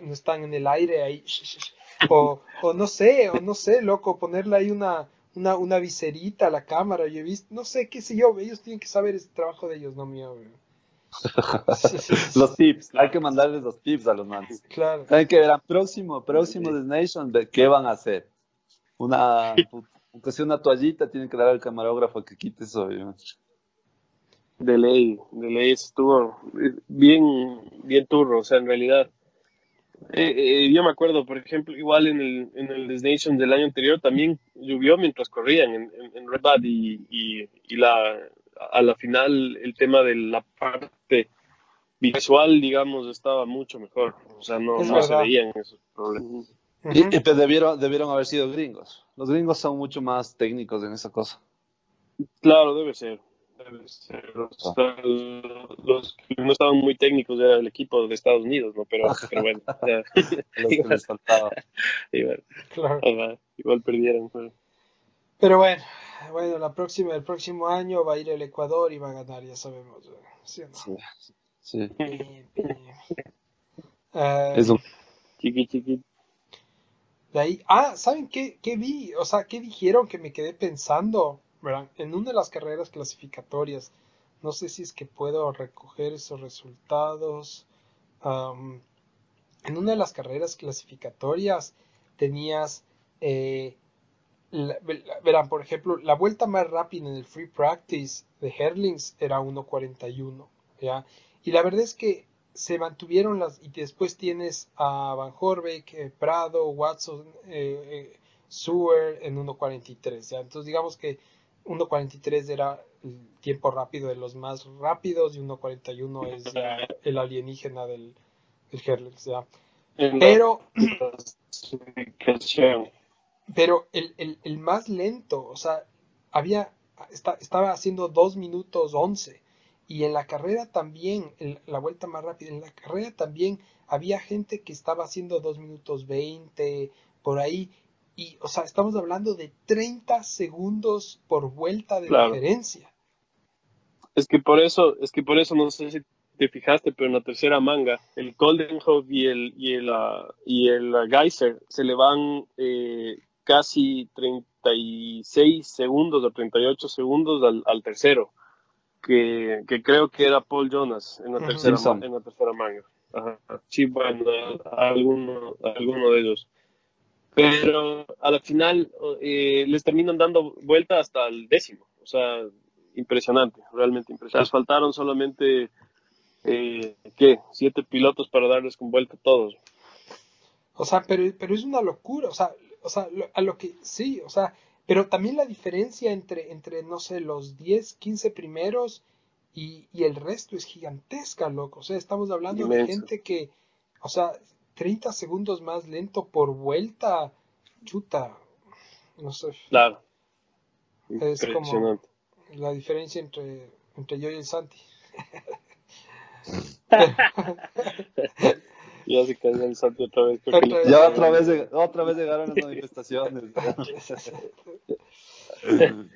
[SPEAKER 2] no están en el aire ahí, o, o no sé, o no sé, loco, ponerle ahí una, una, una viserita a la cámara, yo he visto, no sé, qué sé yo, ellos tienen que saber, es trabajo de ellos, no mío. güey. Sí, sí, sí,
[SPEAKER 3] Los tips, hay que mandarles los tips a los manes.
[SPEAKER 2] Claro.
[SPEAKER 3] Hay que ver al próximo, próximo Destination, de qué van a hacer. Una, aunque sea una toallita, tienen que dar al camarógrafo que quite eso. yo.
[SPEAKER 4] De ley, de ley estuvo bien, bien turro, o sea, en realidad. Eh, eh, yo me acuerdo, por ejemplo, igual en el, en el Destination del año anterior también llovió mientras corrían en, en, en Red Bud y, y, y la, a la final el tema de la parte visual, digamos, estaba mucho mejor. O sea, no, no se veían esos problemas.
[SPEAKER 3] Y,
[SPEAKER 2] Ujú.
[SPEAKER 3] y, pues, debieron, debieron haber sido gringos. Los gringos son mucho más técnicos en esa cosa.
[SPEAKER 4] Claro, debe ser. Los que no estaban muy técnicos era el equipo de Estados Unidos, ¿no? Pero, pero bueno, ya,
[SPEAKER 3] Los que les faltaba.
[SPEAKER 4] igual,
[SPEAKER 2] Claro.
[SPEAKER 4] igual, igual perdieron. pero-
[SPEAKER 2] Pero bueno, bueno, la próxima, el próximo año va a ir el Ecuador y va a ganar, ya sabemos. ¿Sí no?
[SPEAKER 3] Sí.
[SPEAKER 2] Eh,
[SPEAKER 3] Es un-
[SPEAKER 4] Chiqui, chiqui.
[SPEAKER 2] De ahí, ah, ¿saben qué, qué vi? O sea, ¿qué dijeron que me quedé pensando? ¿Verdad? En una de las carreras clasificatorias, no sé si es que puedo recoger esos resultados. en una de las carreras clasificatorias tenías, eh, verán, por ejemplo, la vuelta más rápida en el free practice de Herlings era 1.41, ¿ya? Y la verdad es que se mantuvieron las y después tienes a Van Horbeck, eh, Prado, Watson, eh, eh, Sewer en 1.43, ¿ya? Entonces digamos que 1.43 era el tiempo rápido de los más rápidos y 1.41 es ya el alienígena del, del Herlings, ¿ya? Pero pero el, el, el más lento, o sea, había, está- estaba haciendo 2 minutos 11 y en la carrera también, en la vuelta más rápida, en la carrera también había gente que estaba haciendo 2 minutos 20, por ahí, y, o sea, estamos hablando de 30 segundos por vuelta de
[SPEAKER 4] Claro.
[SPEAKER 2] diferencia.
[SPEAKER 4] Es que por eso, es que por eso no sé si te fijaste, pero en la tercera manga, el Golden Hawk y el, y el, ah, y el Geyser se le van eh, casi 36 segundos o 38 segundos al, al tercero, que, que creo que era Paul Jonas en la tercera, en la tercera manga. Ajá. Sí, bueno, alguno, alguno de ellos. Pero a la final eh, les terminan dando vuelta hasta el décimo. O sea, impresionante, realmente impresionante. Faltaron solamente, eh, ¿qué? Siete pilotos para darles con vuelta a todos.
[SPEAKER 2] O sea, pero, pero es una locura, o sea, o sea, lo- a lo que sí, o sea, pero también la diferencia entre, entre no sé, los 10, 15 primeros y, y el resto es gigantesca, loco. O sea, estamos hablando de gente que, o sea, 30 segundos más lento por vuelta, chuta, no sé,
[SPEAKER 4] Claro.
[SPEAKER 2] Es como-
[SPEAKER 4] Impresionante.
[SPEAKER 2] la diferencia entre, entre yo y el Santi.
[SPEAKER 4] Ya se cayó el salto otra vez.
[SPEAKER 2] Otra.
[SPEAKER 3] Ya otra vez, otra vez llegaron las manifestaciones.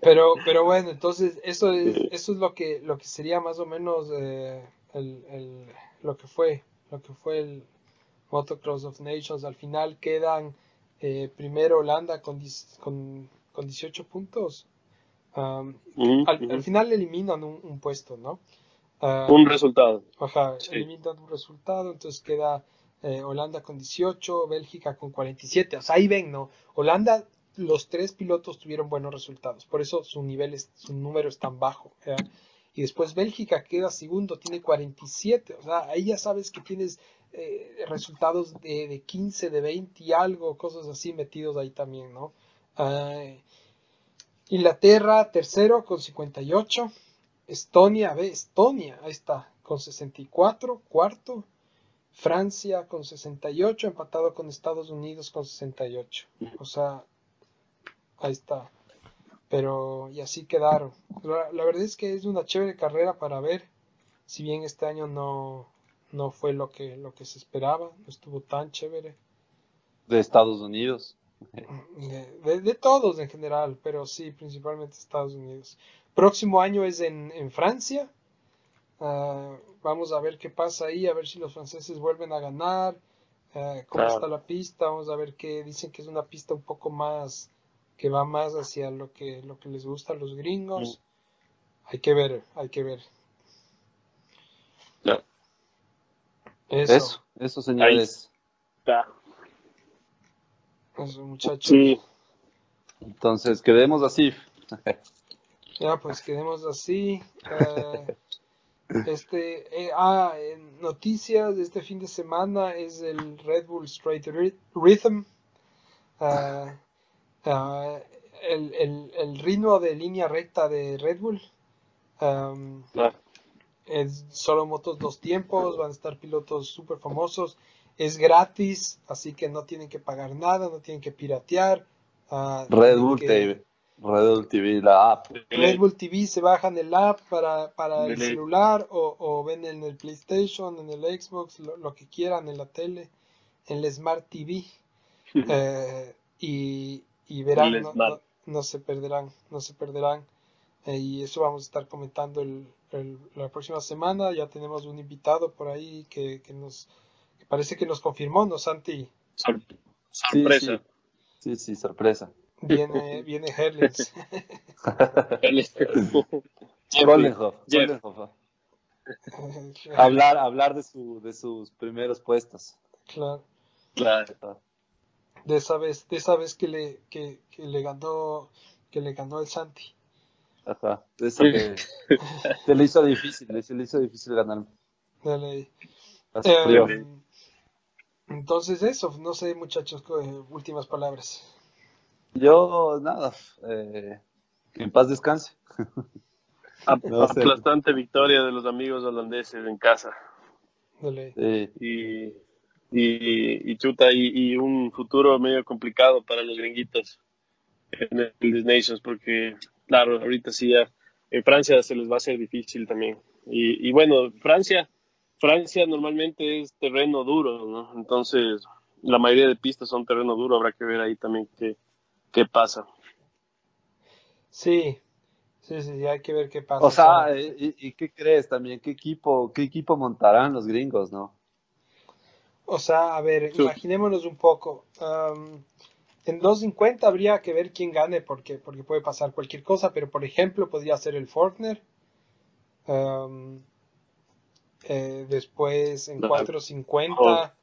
[SPEAKER 2] Pero, pero bueno, entonces eso es, eso es lo que, lo que sería más o menos eh, el, el- lo que fue, lo que fue el Motocross of Nations. Al final quedan eh, primero Holanda con, con, con 18 puntos. Um, al, final eliminan un, un puesto, ¿no? Ah,
[SPEAKER 4] Un resultado.
[SPEAKER 2] Ajá,
[SPEAKER 4] Sí.
[SPEAKER 2] eliminan un resultado, entonces queda eh, Holanda con 18, Bélgica con 47. O sea, ahí ven, ¿no? Holanda, los tres pilotos tuvieron buenos resultados, por eso su nivel, es, su número es tan bajo. Y después Bélgica queda segundo, tiene 47. O sea, ahí ya sabes que tienes eh, resultados de, de 15, de 20 y algo, cosas así metidos ahí también, ¿no? Ah, Inglaterra, tercero con 58. Estonia, ve, Estonia, ahí está, con 64, cuarto. Francia con 68, empatado con Estados Unidos con 68. O sea, ahí está. Pero, y así quedaron. La, la verdad es que es una chévere carrera para ver. Si bien este año no, no fue lo que, lo que se esperaba, no estuvo tan chévere.
[SPEAKER 3] De Estados Unidos.
[SPEAKER 2] De, de- de todos en general, pero sí, principalmente Estados Unidos. Próximo año es en, en Francia. Ah, vamos a ver qué pasa ahí, a ver si los franceses vuelven a ganar, ah, cómo
[SPEAKER 4] Claro.
[SPEAKER 2] está la pista, vamos a ver qué dicen que es una pista un poco más, que va más hacia lo que, lo que les gusta a los gringos. Hay que ver, hay que ver.
[SPEAKER 4] Ya.
[SPEAKER 2] Eso,
[SPEAKER 3] Eso, eso, señores.
[SPEAKER 4] Ya.
[SPEAKER 2] eso, muchachos.
[SPEAKER 4] Sí.
[SPEAKER 3] Entonces, quedemos así.
[SPEAKER 2] Ya, pues quedemos así. Eh, este, eh, ah, en noticias de este fin de semana es el Red Bull Straight Rhythm. Ah, ah, el, el, el ritmo de línea recta de Red Bull. Am,
[SPEAKER 4] Claro.
[SPEAKER 2] Es solo motos dos tiempos, van a estar pilotos súper famosos. Es gratis, así que no tienen que pagar nada, no tienen que piratear. ah,
[SPEAKER 3] Red Bull
[SPEAKER 2] que-
[SPEAKER 3] TV. Red Bull TV, la app.
[SPEAKER 2] Red Bull TV se bajan el app para, para el celular o, o ven en el PlayStation, en el Xbox, lo, lo que quieran, en la tele, en el Smart TV. eh, y, y verán, no- no se perderán, no se perderán. Eh, y eso vamos a estar comentando el, el- la próxima semana. Ya tenemos un invitado por ahí que, que nos que parece que nos confirmó, ¿no, Santi?
[SPEAKER 4] Sor-
[SPEAKER 3] Sí,
[SPEAKER 4] sorpresa.
[SPEAKER 3] Sí, sí, sorpresa.
[SPEAKER 2] Viene, viene Herlitz.
[SPEAKER 3] Hablar, hablar de, su, de sus primeros puestos.
[SPEAKER 2] claro.
[SPEAKER 4] claro.
[SPEAKER 2] de esa vez, de esa vez que le, que, que le ganó, que le ganó el Santi.
[SPEAKER 3] Ajá. De eso que se le hizo difícil, se le hizo difícil ganar.
[SPEAKER 2] Dale. Eh, entonces eso, no sé muchachos, eh, últimas palabras.
[SPEAKER 3] Yo, nada, eh, que en paz descanse. No sé.
[SPEAKER 4] Aplastante victoria de los amigos holandeses en casa.
[SPEAKER 2] Dale.
[SPEAKER 4] Y, y, y chuta, y, y un futuro medio complicado para los gringuitos en el Disney Nations, porque, claro, ahorita sí ya en Francia se les va a hacer difícil también. Y, y bueno, Francia, Francia normalmente es terreno duro, ¿no? Entonces, la mayoría de pistas son terreno duro, habrá que ver ahí también qué, qué pasa.
[SPEAKER 2] Sí, sí, sí, hay que ver qué pasa.
[SPEAKER 3] O sea, ¿y, y qué crees también? ¿Qué equipo, ¿Qué equipo montarán los gringos, no?
[SPEAKER 2] O sea, a ver,
[SPEAKER 4] Sí.
[SPEAKER 2] imaginémonos un poco. En 250 habría que ver quién gane porque, porque puede pasar cualquier cosa, pero por ejemplo podría ser el Faulkner. am, eh, después en
[SPEAKER 4] Claro.
[SPEAKER 2] 450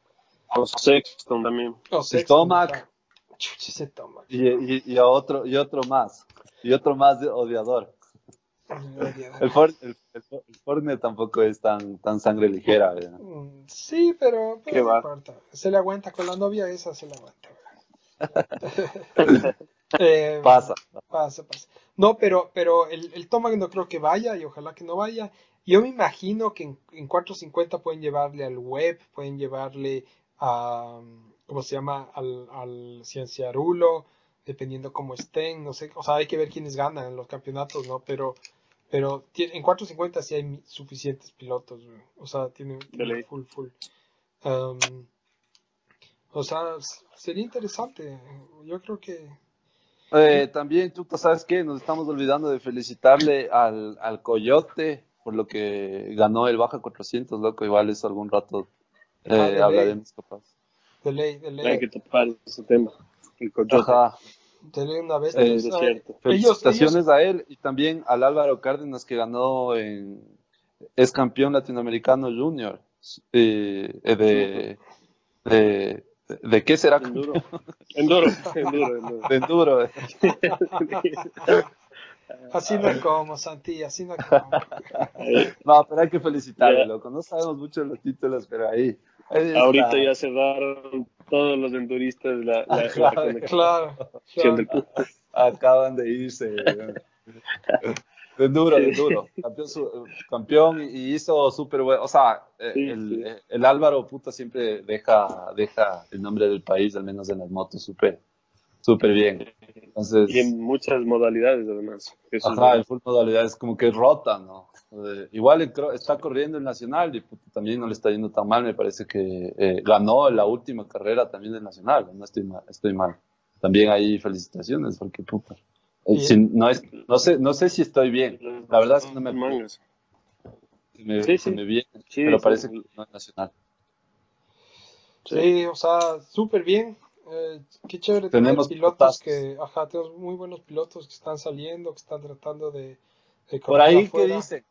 [SPEAKER 4] O Sexton también.
[SPEAKER 2] o Sexton,
[SPEAKER 3] Tomac.
[SPEAKER 2] ese Tomac.
[SPEAKER 3] Y, y, y a otro, y otro más. Y otro más de odiador. El, For, el, el, el Fortnite tampoco es tan, tan sangre ligera. ¿verdad?
[SPEAKER 2] Mm, Sí, pero, pero
[SPEAKER 4] Qué
[SPEAKER 2] no
[SPEAKER 4] va.
[SPEAKER 2] importa. Se le aguanta con la novia, esa se le aguanta. Eh,
[SPEAKER 3] Pasa.
[SPEAKER 2] Pasa, pasa. No, pero, pero el, el Tomac no creo que vaya y ojalá que no vaya. Yo me imagino que en, en 450 pueden llevarle al web, pueden llevarle a, ¿cómo se llama? Al, al Cienciarulo, dependiendo cómo estén, no sé, o sea, hay que ver quiénes ganan en los campeonatos, ¿no? Pero, pero en 450 sí hay suficientes pilotos, güey. o sea, tiene, tiene full, full. Um, o sea, sería interesante. Yo creo que
[SPEAKER 3] Eh, también, tú sabes qué, nos estamos olvidando de felicitarle al, al Coyote por lo que ganó el Baja 400, loco. Igual eso algún rato eh,
[SPEAKER 2] Ah, de ley.
[SPEAKER 3] hablaremos capaz.
[SPEAKER 2] de ley, de ley.
[SPEAKER 4] Hay que topar ese tema. El coyote.
[SPEAKER 3] Ajá.
[SPEAKER 2] Tener una vez.
[SPEAKER 3] Eh,
[SPEAKER 4] es cierto.
[SPEAKER 3] Felicitaciones a él y también al Álvaro Cárdenas que ganó en es campeón latinoamericano junior eh, eh, de, de de qué será
[SPEAKER 4] Enduro. Enduro. Enduro. enduro.
[SPEAKER 3] de enduro
[SPEAKER 2] así no como, Santi, así no como.
[SPEAKER 3] no pero hay que felicitarle
[SPEAKER 4] Ya.
[SPEAKER 3] loco no sabemos mucho de los títulos pero ahí.
[SPEAKER 4] Ahorita ya cerraron todos los enduristas la, la, la
[SPEAKER 3] Claro.
[SPEAKER 4] conexión
[SPEAKER 2] Claro,
[SPEAKER 4] del
[SPEAKER 2] claro.
[SPEAKER 3] acaban de irse de enduro de enduro campeón, campeón y hizo súper bueno o sea eh,
[SPEAKER 4] Sí,
[SPEAKER 3] el,
[SPEAKER 4] sí.
[SPEAKER 3] eh, el Álvaro puta siempre deja deja el nombre del país al menos en las motos súper súper bien entonces
[SPEAKER 4] Y en muchas modalidades, además. Eso
[SPEAKER 3] Ajá,
[SPEAKER 4] bueno.
[SPEAKER 3] full modalidad es como que rota, ¿no? Eh, igual está corriendo el Nacional y puta, también no le está yendo tan mal, me parece que eh, ganó la última carrera también del Nacional, no estoy mal, estoy mal. También ahí felicitaciones, porque puta. Eh,
[SPEAKER 2] Bien.
[SPEAKER 3] si no, es, no, sé, no sé si estoy bien, la verdad es que no me,
[SPEAKER 4] mangas.
[SPEAKER 3] se me,
[SPEAKER 4] Sí,
[SPEAKER 3] se
[SPEAKER 4] sí.
[SPEAKER 3] me viene,
[SPEAKER 4] Sí,
[SPEAKER 3] pero
[SPEAKER 4] sí.
[SPEAKER 3] parece que no es Nacional.
[SPEAKER 2] Sí, o sea, súper bien. Eh, qué chévere tener
[SPEAKER 3] Tenemos
[SPEAKER 2] pilotos
[SPEAKER 3] pilotazos.
[SPEAKER 2] que, ajá, tenemos muy buenos pilotos que están saliendo, que están tratando de, de
[SPEAKER 3] Por ahí que
[SPEAKER 2] afuera.
[SPEAKER 3] dicen,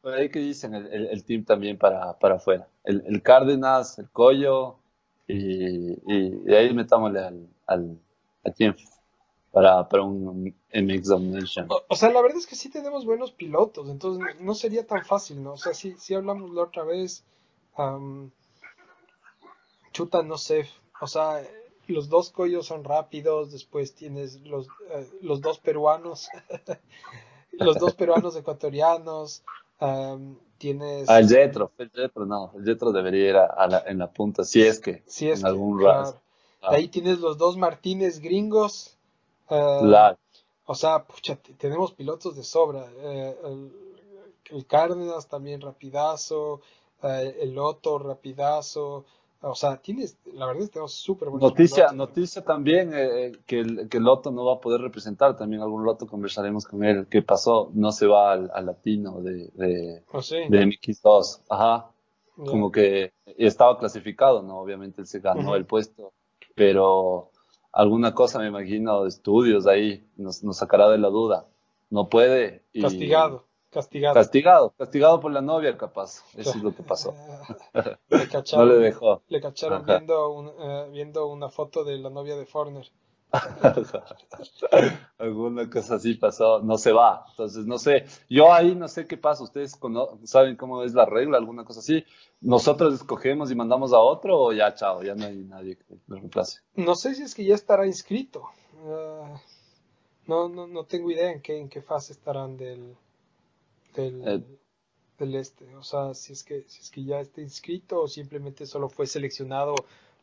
[SPEAKER 3] por ahí que dicen el, el, el team también para, para afuera. El, el Cárdenas, el Collo y, y de ahí metámosle al, al a quién para, para un MX Domination.
[SPEAKER 2] O, o sea, la verdad es que sí tenemos buenos pilotos, entonces no, sería tan fácil, ¿no? O sea, sí, sí hablamos la otra vez, am, chuta, no sé, o sea, los dos collos son rápidos, después tienes los, eh, los dos peruanos, los dos peruanos ecuatorianos, am, tienes...
[SPEAKER 3] Ah, el Jetro, el Jetro no, el Jetro debería ir a, a la, en la punta, si es que
[SPEAKER 2] si es
[SPEAKER 3] en
[SPEAKER 2] que,
[SPEAKER 3] algún
[SPEAKER 2] claro.
[SPEAKER 3] ras.
[SPEAKER 2] Ahí tienes los dos Martínez gringos.
[SPEAKER 3] Claro.
[SPEAKER 2] O sea, pucha, te- tenemos pilotos de sobra. eh, el, el Cárdenas también rapidazo, eh, el Otto rapidazo. O sea, tienes, la verdad es que tenemos súper buenos
[SPEAKER 3] Noticia,
[SPEAKER 2] pilotos.
[SPEAKER 3] noticia también eh, que, el, que el Loto no va a poder representar, también algún rato conversaremos con él. ¿Qué pasó? No se va al, al latino de, de,
[SPEAKER 2] Oh, sí,
[SPEAKER 3] de MX2. Ajá. como que estaba clasificado, ¿no? Obviamente él se ganó el puesto, pero alguna cosa me imagino de estudios ahí nos, nos sacará de la duda. No puede. y-
[SPEAKER 2] Castigado, castigado.
[SPEAKER 3] Castigado, castigado por la novia, capaz. Eso es lo que pasó.
[SPEAKER 2] le
[SPEAKER 3] No
[SPEAKER 2] cacharon,
[SPEAKER 3] le dejó.
[SPEAKER 2] le cacharon
[SPEAKER 3] Ajá.
[SPEAKER 2] viendo, un- eh, viendo una foto de la novia de Forner.
[SPEAKER 3] Alguna cosa así pasó, no se va. Entonces, no sé, yo ahí no sé qué pasa. ¿Ustedes saben cómo es la regla, alguna cosa así? ¿Nosotros escogemos y mandamos a otro o ya, chao, ya no hay nadie que lo reemplace?
[SPEAKER 2] No sé si es que ya estará inscrito. Ah, no, no, no tengo idea en qué, en qué fase estarán del, del,
[SPEAKER 3] Eh.
[SPEAKER 2] del este. O sea, si es que, si es que ya está inscrito o simplemente solo fue seleccionado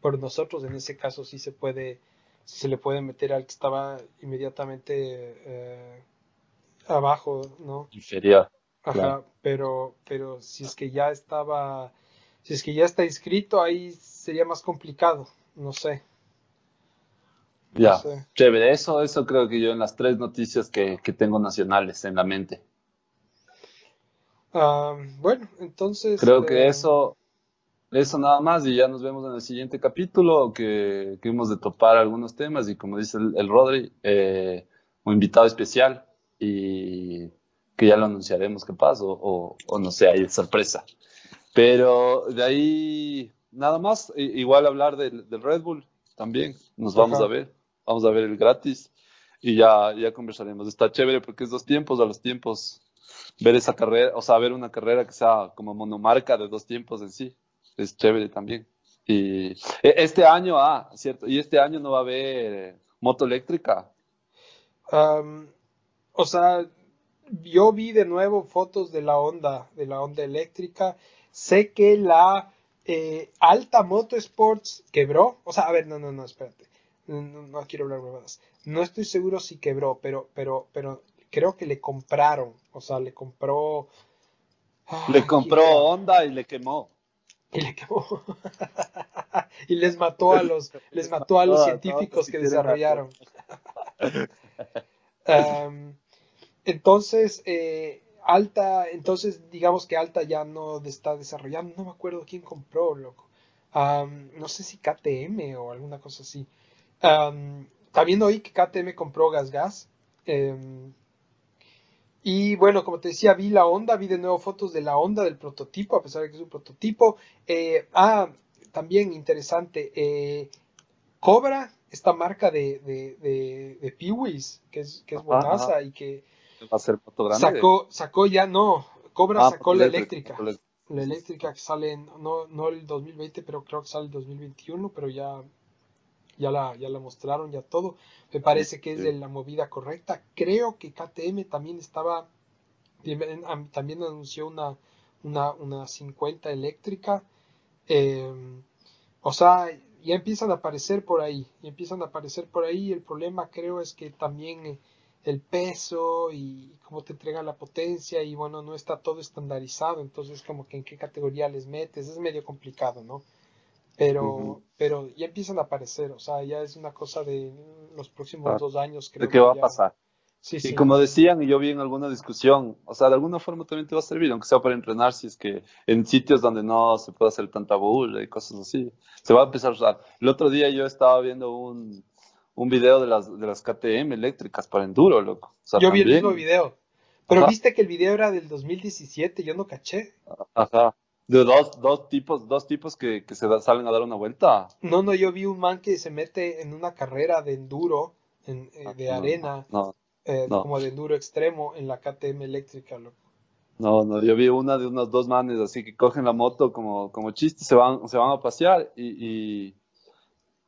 [SPEAKER 2] por nosotros. En ese caso sí se puede, se le puede meter al que estaba inmediatamente eh, abajo, ¿no?
[SPEAKER 3] inferior.
[SPEAKER 2] Ajá,
[SPEAKER 3] Claro.
[SPEAKER 2] pero, pero si es que ya estaba, si es que ya está inscrito, ahí sería más complicado, no sé. no
[SPEAKER 3] Ya,
[SPEAKER 2] sé.
[SPEAKER 3] chévere. Eso, eso creo que yo en las tres noticias que, que tengo nacionales en la mente.
[SPEAKER 2] Ah, bueno, entonces.
[SPEAKER 3] Creo que
[SPEAKER 2] eh,
[SPEAKER 3] eso, eso nada más y ya nos vemos en el siguiente capítulo que, que hemos de topar algunos temas y como dice el, el Rodri, eh, un invitado especial y que ya lo anunciaremos capaz o, o, o no sé, hay sorpresa. Pero de ahí nada más, igual hablar del, del Red Bull también, nos vamos
[SPEAKER 2] Ajá.
[SPEAKER 3] a ver, vamos a ver el gratis y ya, ya conversaremos. Está chévere porque es dos tiempos, a los tiempos ver esa carrera, o sea, ver una carrera que sea como monomarca de dos tiempos en sí, es chévere también. Y e- este año, ah, cierto, y este año no va a haber eh, moto eléctrica.
[SPEAKER 2] o sea, yo vi de nuevo fotos de la onda, de la onda eléctrica. Sé que la eh, Alta Motorsports quebró. O sea, a ver, no, no, no, espérate. No, quiero hablar huevadas. No estoy seguro si quebró, pero, pero, pero creo que le compraron. O sea, le compró.
[SPEAKER 3] Le compró. Honda y le quemó.
[SPEAKER 2] Y le quemó. y les mató a los, les mató a los científicos que desarrollaron. Entonces, eh, Alta, entonces digamos que Alta ya no está desarrollando, no me acuerdo quién compró, loco. No sé si KTM o alguna cosa así. Am, también oí que KTM compró Gas Gas. Y bueno, como te decía, vi la Honda, vi de nuevo fotos de la Honda del prototipo, a pesar de que es un prototipo. Eh, ah, también interesante, eh, Cobra, esta marca de, de, de, de Peewees, que es, que es
[SPEAKER 3] Ajá,
[SPEAKER 2] buenaza
[SPEAKER 3] ajá.
[SPEAKER 2] y que
[SPEAKER 3] Va a ser
[SPEAKER 2] sacó, sacó ya, no, Cobra
[SPEAKER 3] Ah,
[SPEAKER 2] sacó la
[SPEAKER 3] eléctrica,
[SPEAKER 2] eléctrica. La eléctrica que sale, en- no, no el 2020, pero creo que sale el 2021, pero ya, ya, la, ya la mostraron, ya todo. Me parece que es de la movida correcta. Creo que KTM también estaba, también anunció una, una, una 50 eléctrica. Eh, o sea, ya empiezan a aparecer por ahí, ya empiezan a aparecer por ahí. El problema creo es que también eh, el peso y cómo te entrega la potencia y bueno, no está todo estandarizado, entonces como que en qué categoría les metes, es medio complicado, ¿no? Pero, pero ya empiezan a aparecer, o sea, ya es una cosa de los próximos
[SPEAKER 3] Ah,
[SPEAKER 2] dos años, creo
[SPEAKER 3] ¿De qué
[SPEAKER 2] que
[SPEAKER 3] va a pasar?
[SPEAKER 2] Sí,
[SPEAKER 3] Y
[SPEAKER 2] sí.
[SPEAKER 3] como decían, y yo vi en alguna discusión, o sea, de alguna forma también te va a servir, aunque sea para entrenar, si es que en sitios donde no se puede hacer tanta bulla y cosas así, se va a empezar a usar. El otro día yo estaba viendo un, un video de las, de las KTM eléctricas para enduro, loco. O sea,
[SPEAKER 2] Yo vi el mismo video, pero
[SPEAKER 3] Ajá.
[SPEAKER 2] viste que el video era del 2017, yo no caché.
[SPEAKER 3] Ajá. De dos, dos tipos, dos tipos que, que se da- salen a dar una vuelta.
[SPEAKER 2] No, no, yo vi un man que se mete en una carrera de enduro, en, eh, de
[SPEAKER 3] No,
[SPEAKER 2] arena,
[SPEAKER 3] No,
[SPEAKER 2] eh,
[SPEAKER 3] no.
[SPEAKER 2] como de enduro extremo en la KTM eléctrica, loco.
[SPEAKER 3] no, no. Yo vi una de unos dos manes así que cogen la moto como, como chiste, se van, se van a pasear y, y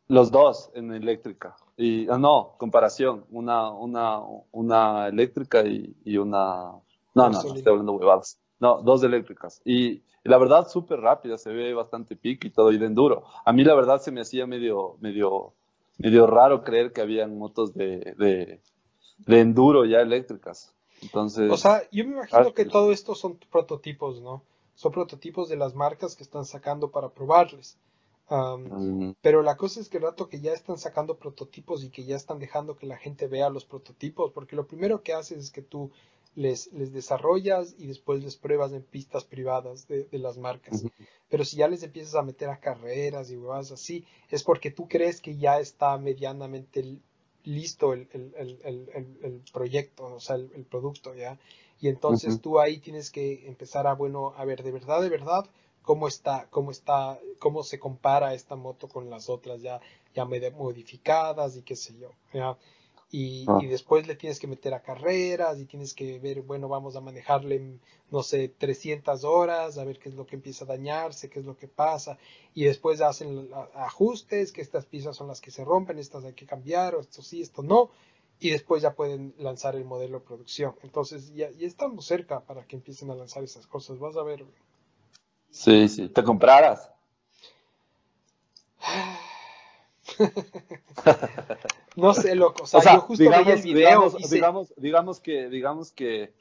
[SPEAKER 3] los dos en eléctrica. Y ah, no, comparación, una, una, una eléctrica y, y una. No, no, no, estoy hablando huevadas. No, dos eléctricas. Y la verdad, súper rápida, se ve bastante pique y todo, y de enduro. A mí la verdad se me hacía medio, medio, medio raro creer que habían motos de, de, de enduro ya eléctricas. Entonces,
[SPEAKER 2] O sea, yo me imagino
[SPEAKER 3] Ah,
[SPEAKER 2] que todo esto son prototipos, ¿no? Son prototipos de las marcas que están sacando para probarles. Pero la cosa es que el rato que ya están sacando prototipos y que ya están dejando que la gente vea los prototipos, porque lo primero que haces es que tú les, les desarrollas y después les pruebas en pistas privadas de, de las marcas. Pero si ya les empiezas a meter a carreras y huevadas así, es porque tú crees que ya está medianamente listo el, el, el, el, proyecto, o sea, el, producto, ¿ya? Y entonces tú ahí tienes que empezar a, bueno, a ver, de verdad, de verdad, cómo está, cómo está, cómo se compara esta moto con las otras ya, ya modificadas y qué sé yo, ¿ya? Y,
[SPEAKER 3] Ah.
[SPEAKER 2] y después le tienes que meter a carreras y tienes que ver, bueno, vamos a manejarle, no sé, 300 horas, a ver qué es lo que empieza a dañarse, qué es lo que pasa, y después hacen ajustes, que estas piezas son las que se rompen, estas hay que cambiar, o esto sí, esto no, y después ya pueden lanzar el modelo de producción. Entonces ya, ya estamos cerca para que empiecen a lanzar esas cosas, vas a ver.
[SPEAKER 3] sí, sí. ¿Te compraras?
[SPEAKER 2] no sé, loco. O sea, yo justo
[SPEAKER 3] digamos,
[SPEAKER 2] veía el video
[SPEAKER 3] digamos, digamos, digamos que, digamos que,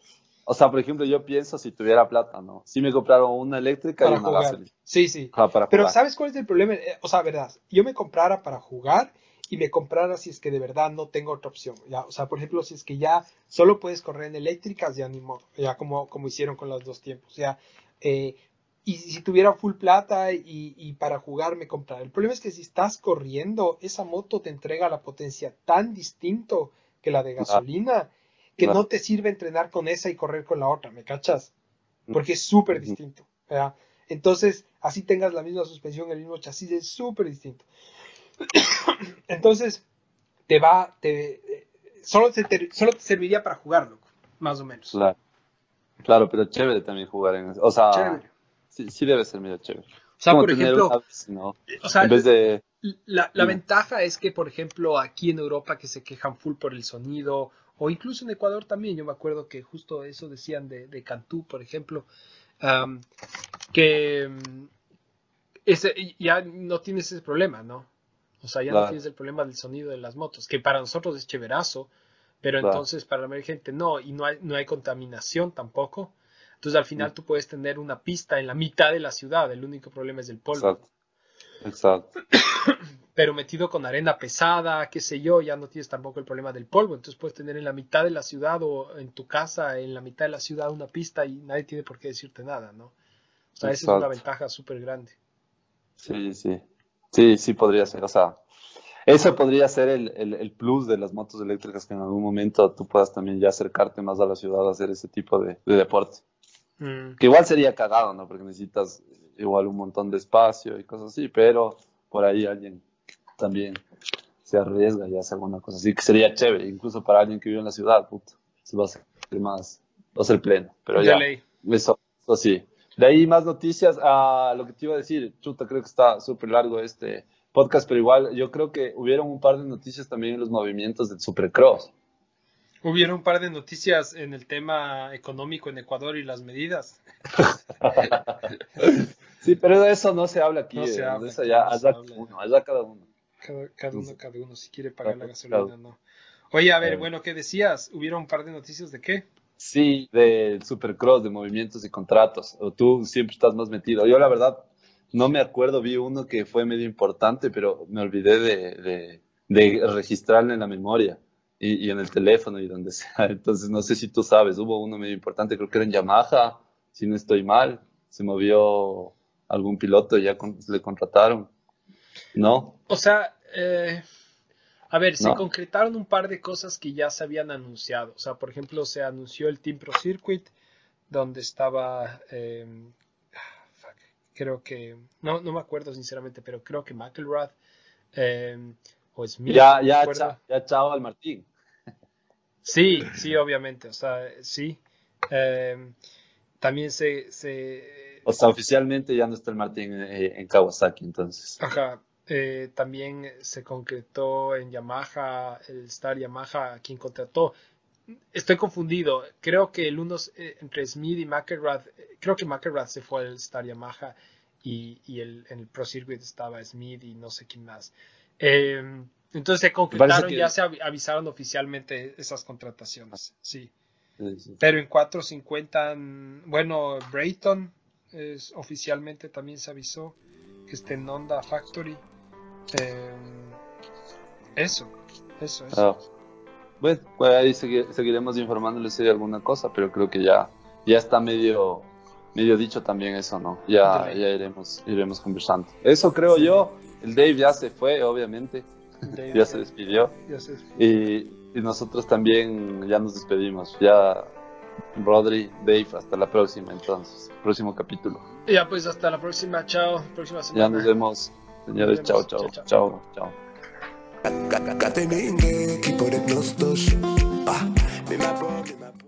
[SPEAKER 3] o sea, por ejemplo, yo pienso si tuviera plata, ¿no? Si me compraron una eléctrica
[SPEAKER 2] para
[SPEAKER 3] y una gasolina.
[SPEAKER 2] Sí, sí.
[SPEAKER 3] Ajá, para
[SPEAKER 2] Pero
[SPEAKER 3] jugar.
[SPEAKER 2] ¿sabes cuál es el problema? Eh, O sea, verdad, yo me comprara para jugar y me comprara si es que de verdad no tengo otra opción. ¿ya? O sea, por ejemplo, si es que ya solo puedes correr en eléctricas, ya ni modo, ya como, como hicieron con los dos tiempos. Ya, eh, y si tuviera full plata y, y para jugar me comprara. El problema es que si estás corriendo, esa moto te entrega la potencia tan distinto que la de gasolina que no te sirve entrenar con esa y correr con la otra, ¿me cachas? Porque es súper distinto. Entonces, así tengas la misma suspensión, el mismo chasis, es súper distinto. Entonces, te va, te, solo, te, solo te serviría para jugar, loco, más o menos.
[SPEAKER 3] Claro. Claro, pero chévere también jugar en eso. O sea,
[SPEAKER 2] Chévere.
[SPEAKER 3] Sí, sí debe ser medio chévere.
[SPEAKER 2] O sea,
[SPEAKER 3] Como
[SPEAKER 2] por ejemplo,
[SPEAKER 3] una bici, ¿no?
[SPEAKER 2] o sea,
[SPEAKER 3] en vez de...
[SPEAKER 2] La, la ventaja es que, por ejemplo, aquí en Europa que se quejan full por el sonido, o incluso en Ecuador también, yo me acuerdo que justo eso decían de, de Cantú, por ejemplo, que mm, ese, ya no tienes ese problema, ¿no? O sea, ya no tienes el problema del sonido de las motos, que para nosotros es chéverazo, pero
[SPEAKER 3] Claro.
[SPEAKER 2] entonces para la mayoría gente no, y no hay, no hay contaminación tampoco. Entonces al final tú puedes tener una pista en la mitad de la ciudad, el único problema es el polvo
[SPEAKER 3] Exacto. Exacto.
[SPEAKER 2] pero metido con arena pesada, qué sé yo, ya no tienes tampoco el problema del polvo, entonces puedes tener en la mitad de la ciudad o en tu casa, en la mitad de la ciudad una pista y nadie tiene por qué decirte nada, ¿no? O sea, esa es una ventaja súper grande.
[SPEAKER 3] Sí, sí. Sí, sí podría ser. O sea, eso podría ser el, el, el plus de las motos eléctricas que en algún momento tú puedas también ya acercarte más a la ciudad a hacer ese tipo de, de deporte.
[SPEAKER 2] Mm,
[SPEAKER 3] Que igual sería cagado, ¿no? Porque necesitas igual un montón de espacio y cosas así, pero por ahí alguien también se arriesga y hace alguna cosa así, que sería chévere, incluso para alguien que vive en la ciudad, puto, se va a hacer más, va a ser pleno, pero
[SPEAKER 2] de
[SPEAKER 3] ya,
[SPEAKER 2] ley.
[SPEAKER 3] eso, eso sí. De ahí más noticias, a lo que te iba a decir, chuta, creo que está súper largo este podcast, pero igual yo creo que hubieron un par de noticias también en los movimientos del Supercross.
[SPEAKER 2] Hubieron un par de noticias en el tema económico en Ecuador y las medidas.
[SPEAKER 3] Sí, pero de eso no se habla aquí.
[SPEAKER 2] No se
[SPEAKER 3] eh,
[SPEAKER 2] habla
[SPEAKER 3] de eso ya,
[SPEAKER 2] no
[SPEAKER 3] allá
[SPEAKER 2] habla.
[SPEAKER 3] uno, allá cada uno.
[SPEAKER 2] Cada, cada uno, cada uno, si quiere pagar la gasolina,
[SPEAKER 3] claro.
[SPEAKER 2] no. Oye, a ver,
[SPEAKER 3] Eh.
[SPEAKER 2] bueno, ¿qué decías? ¿Hubieron un par de noticias de qué?
[SPEAKER 3] Sí, del Supercross, de movimientos y contratos. O tú siempre estás más metido. Yo, la verdad, no me acuerdo, vi uno que fue medio importante, pero me olvidé de, de, de registrarlo en la memoria y, y en el teléfono y donde sea. Entonces, no sé si tú sabes, hubo uno medio importante, creo que era en Yamaha, si no estoy mal. Se movió algún piloto y ya con- le contrataron. ¿No?
[SPEAKER 2] O sea, eh, a ver, se concretaron un par de cosas que ya se habían anunciado. O sea, por ejemplo, se anunció el Team Pro Circuit, donde estaba, eh, creo que, no, no me acuerdo sinceramente, pero creo que McElrath eh, o Smith.
[SPEAKER 3] Ya, ya, cha- ya chao al Martín.
[SPEAKER 2] Sí, sí, obviamente, o sea, sí. Eh, también se, se
[SPEAKER 3] O sea, oficialmente ya no está el Martín eh, en Kawasaki, entonces.
[SPEAKER 2] Ajá. eh, también se concretó en Yamaha, el Star Yamaha, quien contrató. Estoy confundido. Creo que el uno eh, entre Smith y McElrath, creo que McElrath se fue al Star Yamaha y, y el, en el Pro Circuit estaba Smith y no sé quién más. Eh, entonces se concretaron,
[SPEAKER 3] que-
[SPEAKER 2] ya se avi- avisaron oficialmente esas contrataciones. Sí.
[SPEAKER 3] Sí, sí.
[SPEAKER 2] Pero en 450, mm, bueno, Brayton es, oficialmente también se avisó que está en Honda Factory. Eh, eso, eso, eso.
[SPEAKER 3] Ah, bueno, pues ahí segui- seguiremos informándoles si hay alguna cosa, pero creo que ya, ya está medio, medio dicho también eso, ¿no? Ya,
[SPEAKER 2] Dale.
[SPEAKER 3] ya iremos, iremos conversando. Eso creo
[SPEAKER 2] Sí.
[SPEAKER 3] yo. El Dave ya se fue, obviamente,
[SPEAKER 2] Dave,
[SPEAKER 3] ya se despidió.
[SPEAKER 2] ya se despidió.
[SPEAKER 3] Y, y nosotros también ya nos despedimos. Ya, Rodri, Dave, hasta la próxima entonces. Próximo capítulo.
[SPEAKER 2] Ya pues hasta la próxima, chao, próxima semana.
[SPEAKER 3] Ya nos vemos, señores.
[SPEAKER 2] Nos
[SPEAKER 3] Chao,
[SPEAKER 2] vemos.
[SPEAKER 3] chao,
[SPEAKER 2] Chao,
[SPEAKER 3] chao, chao.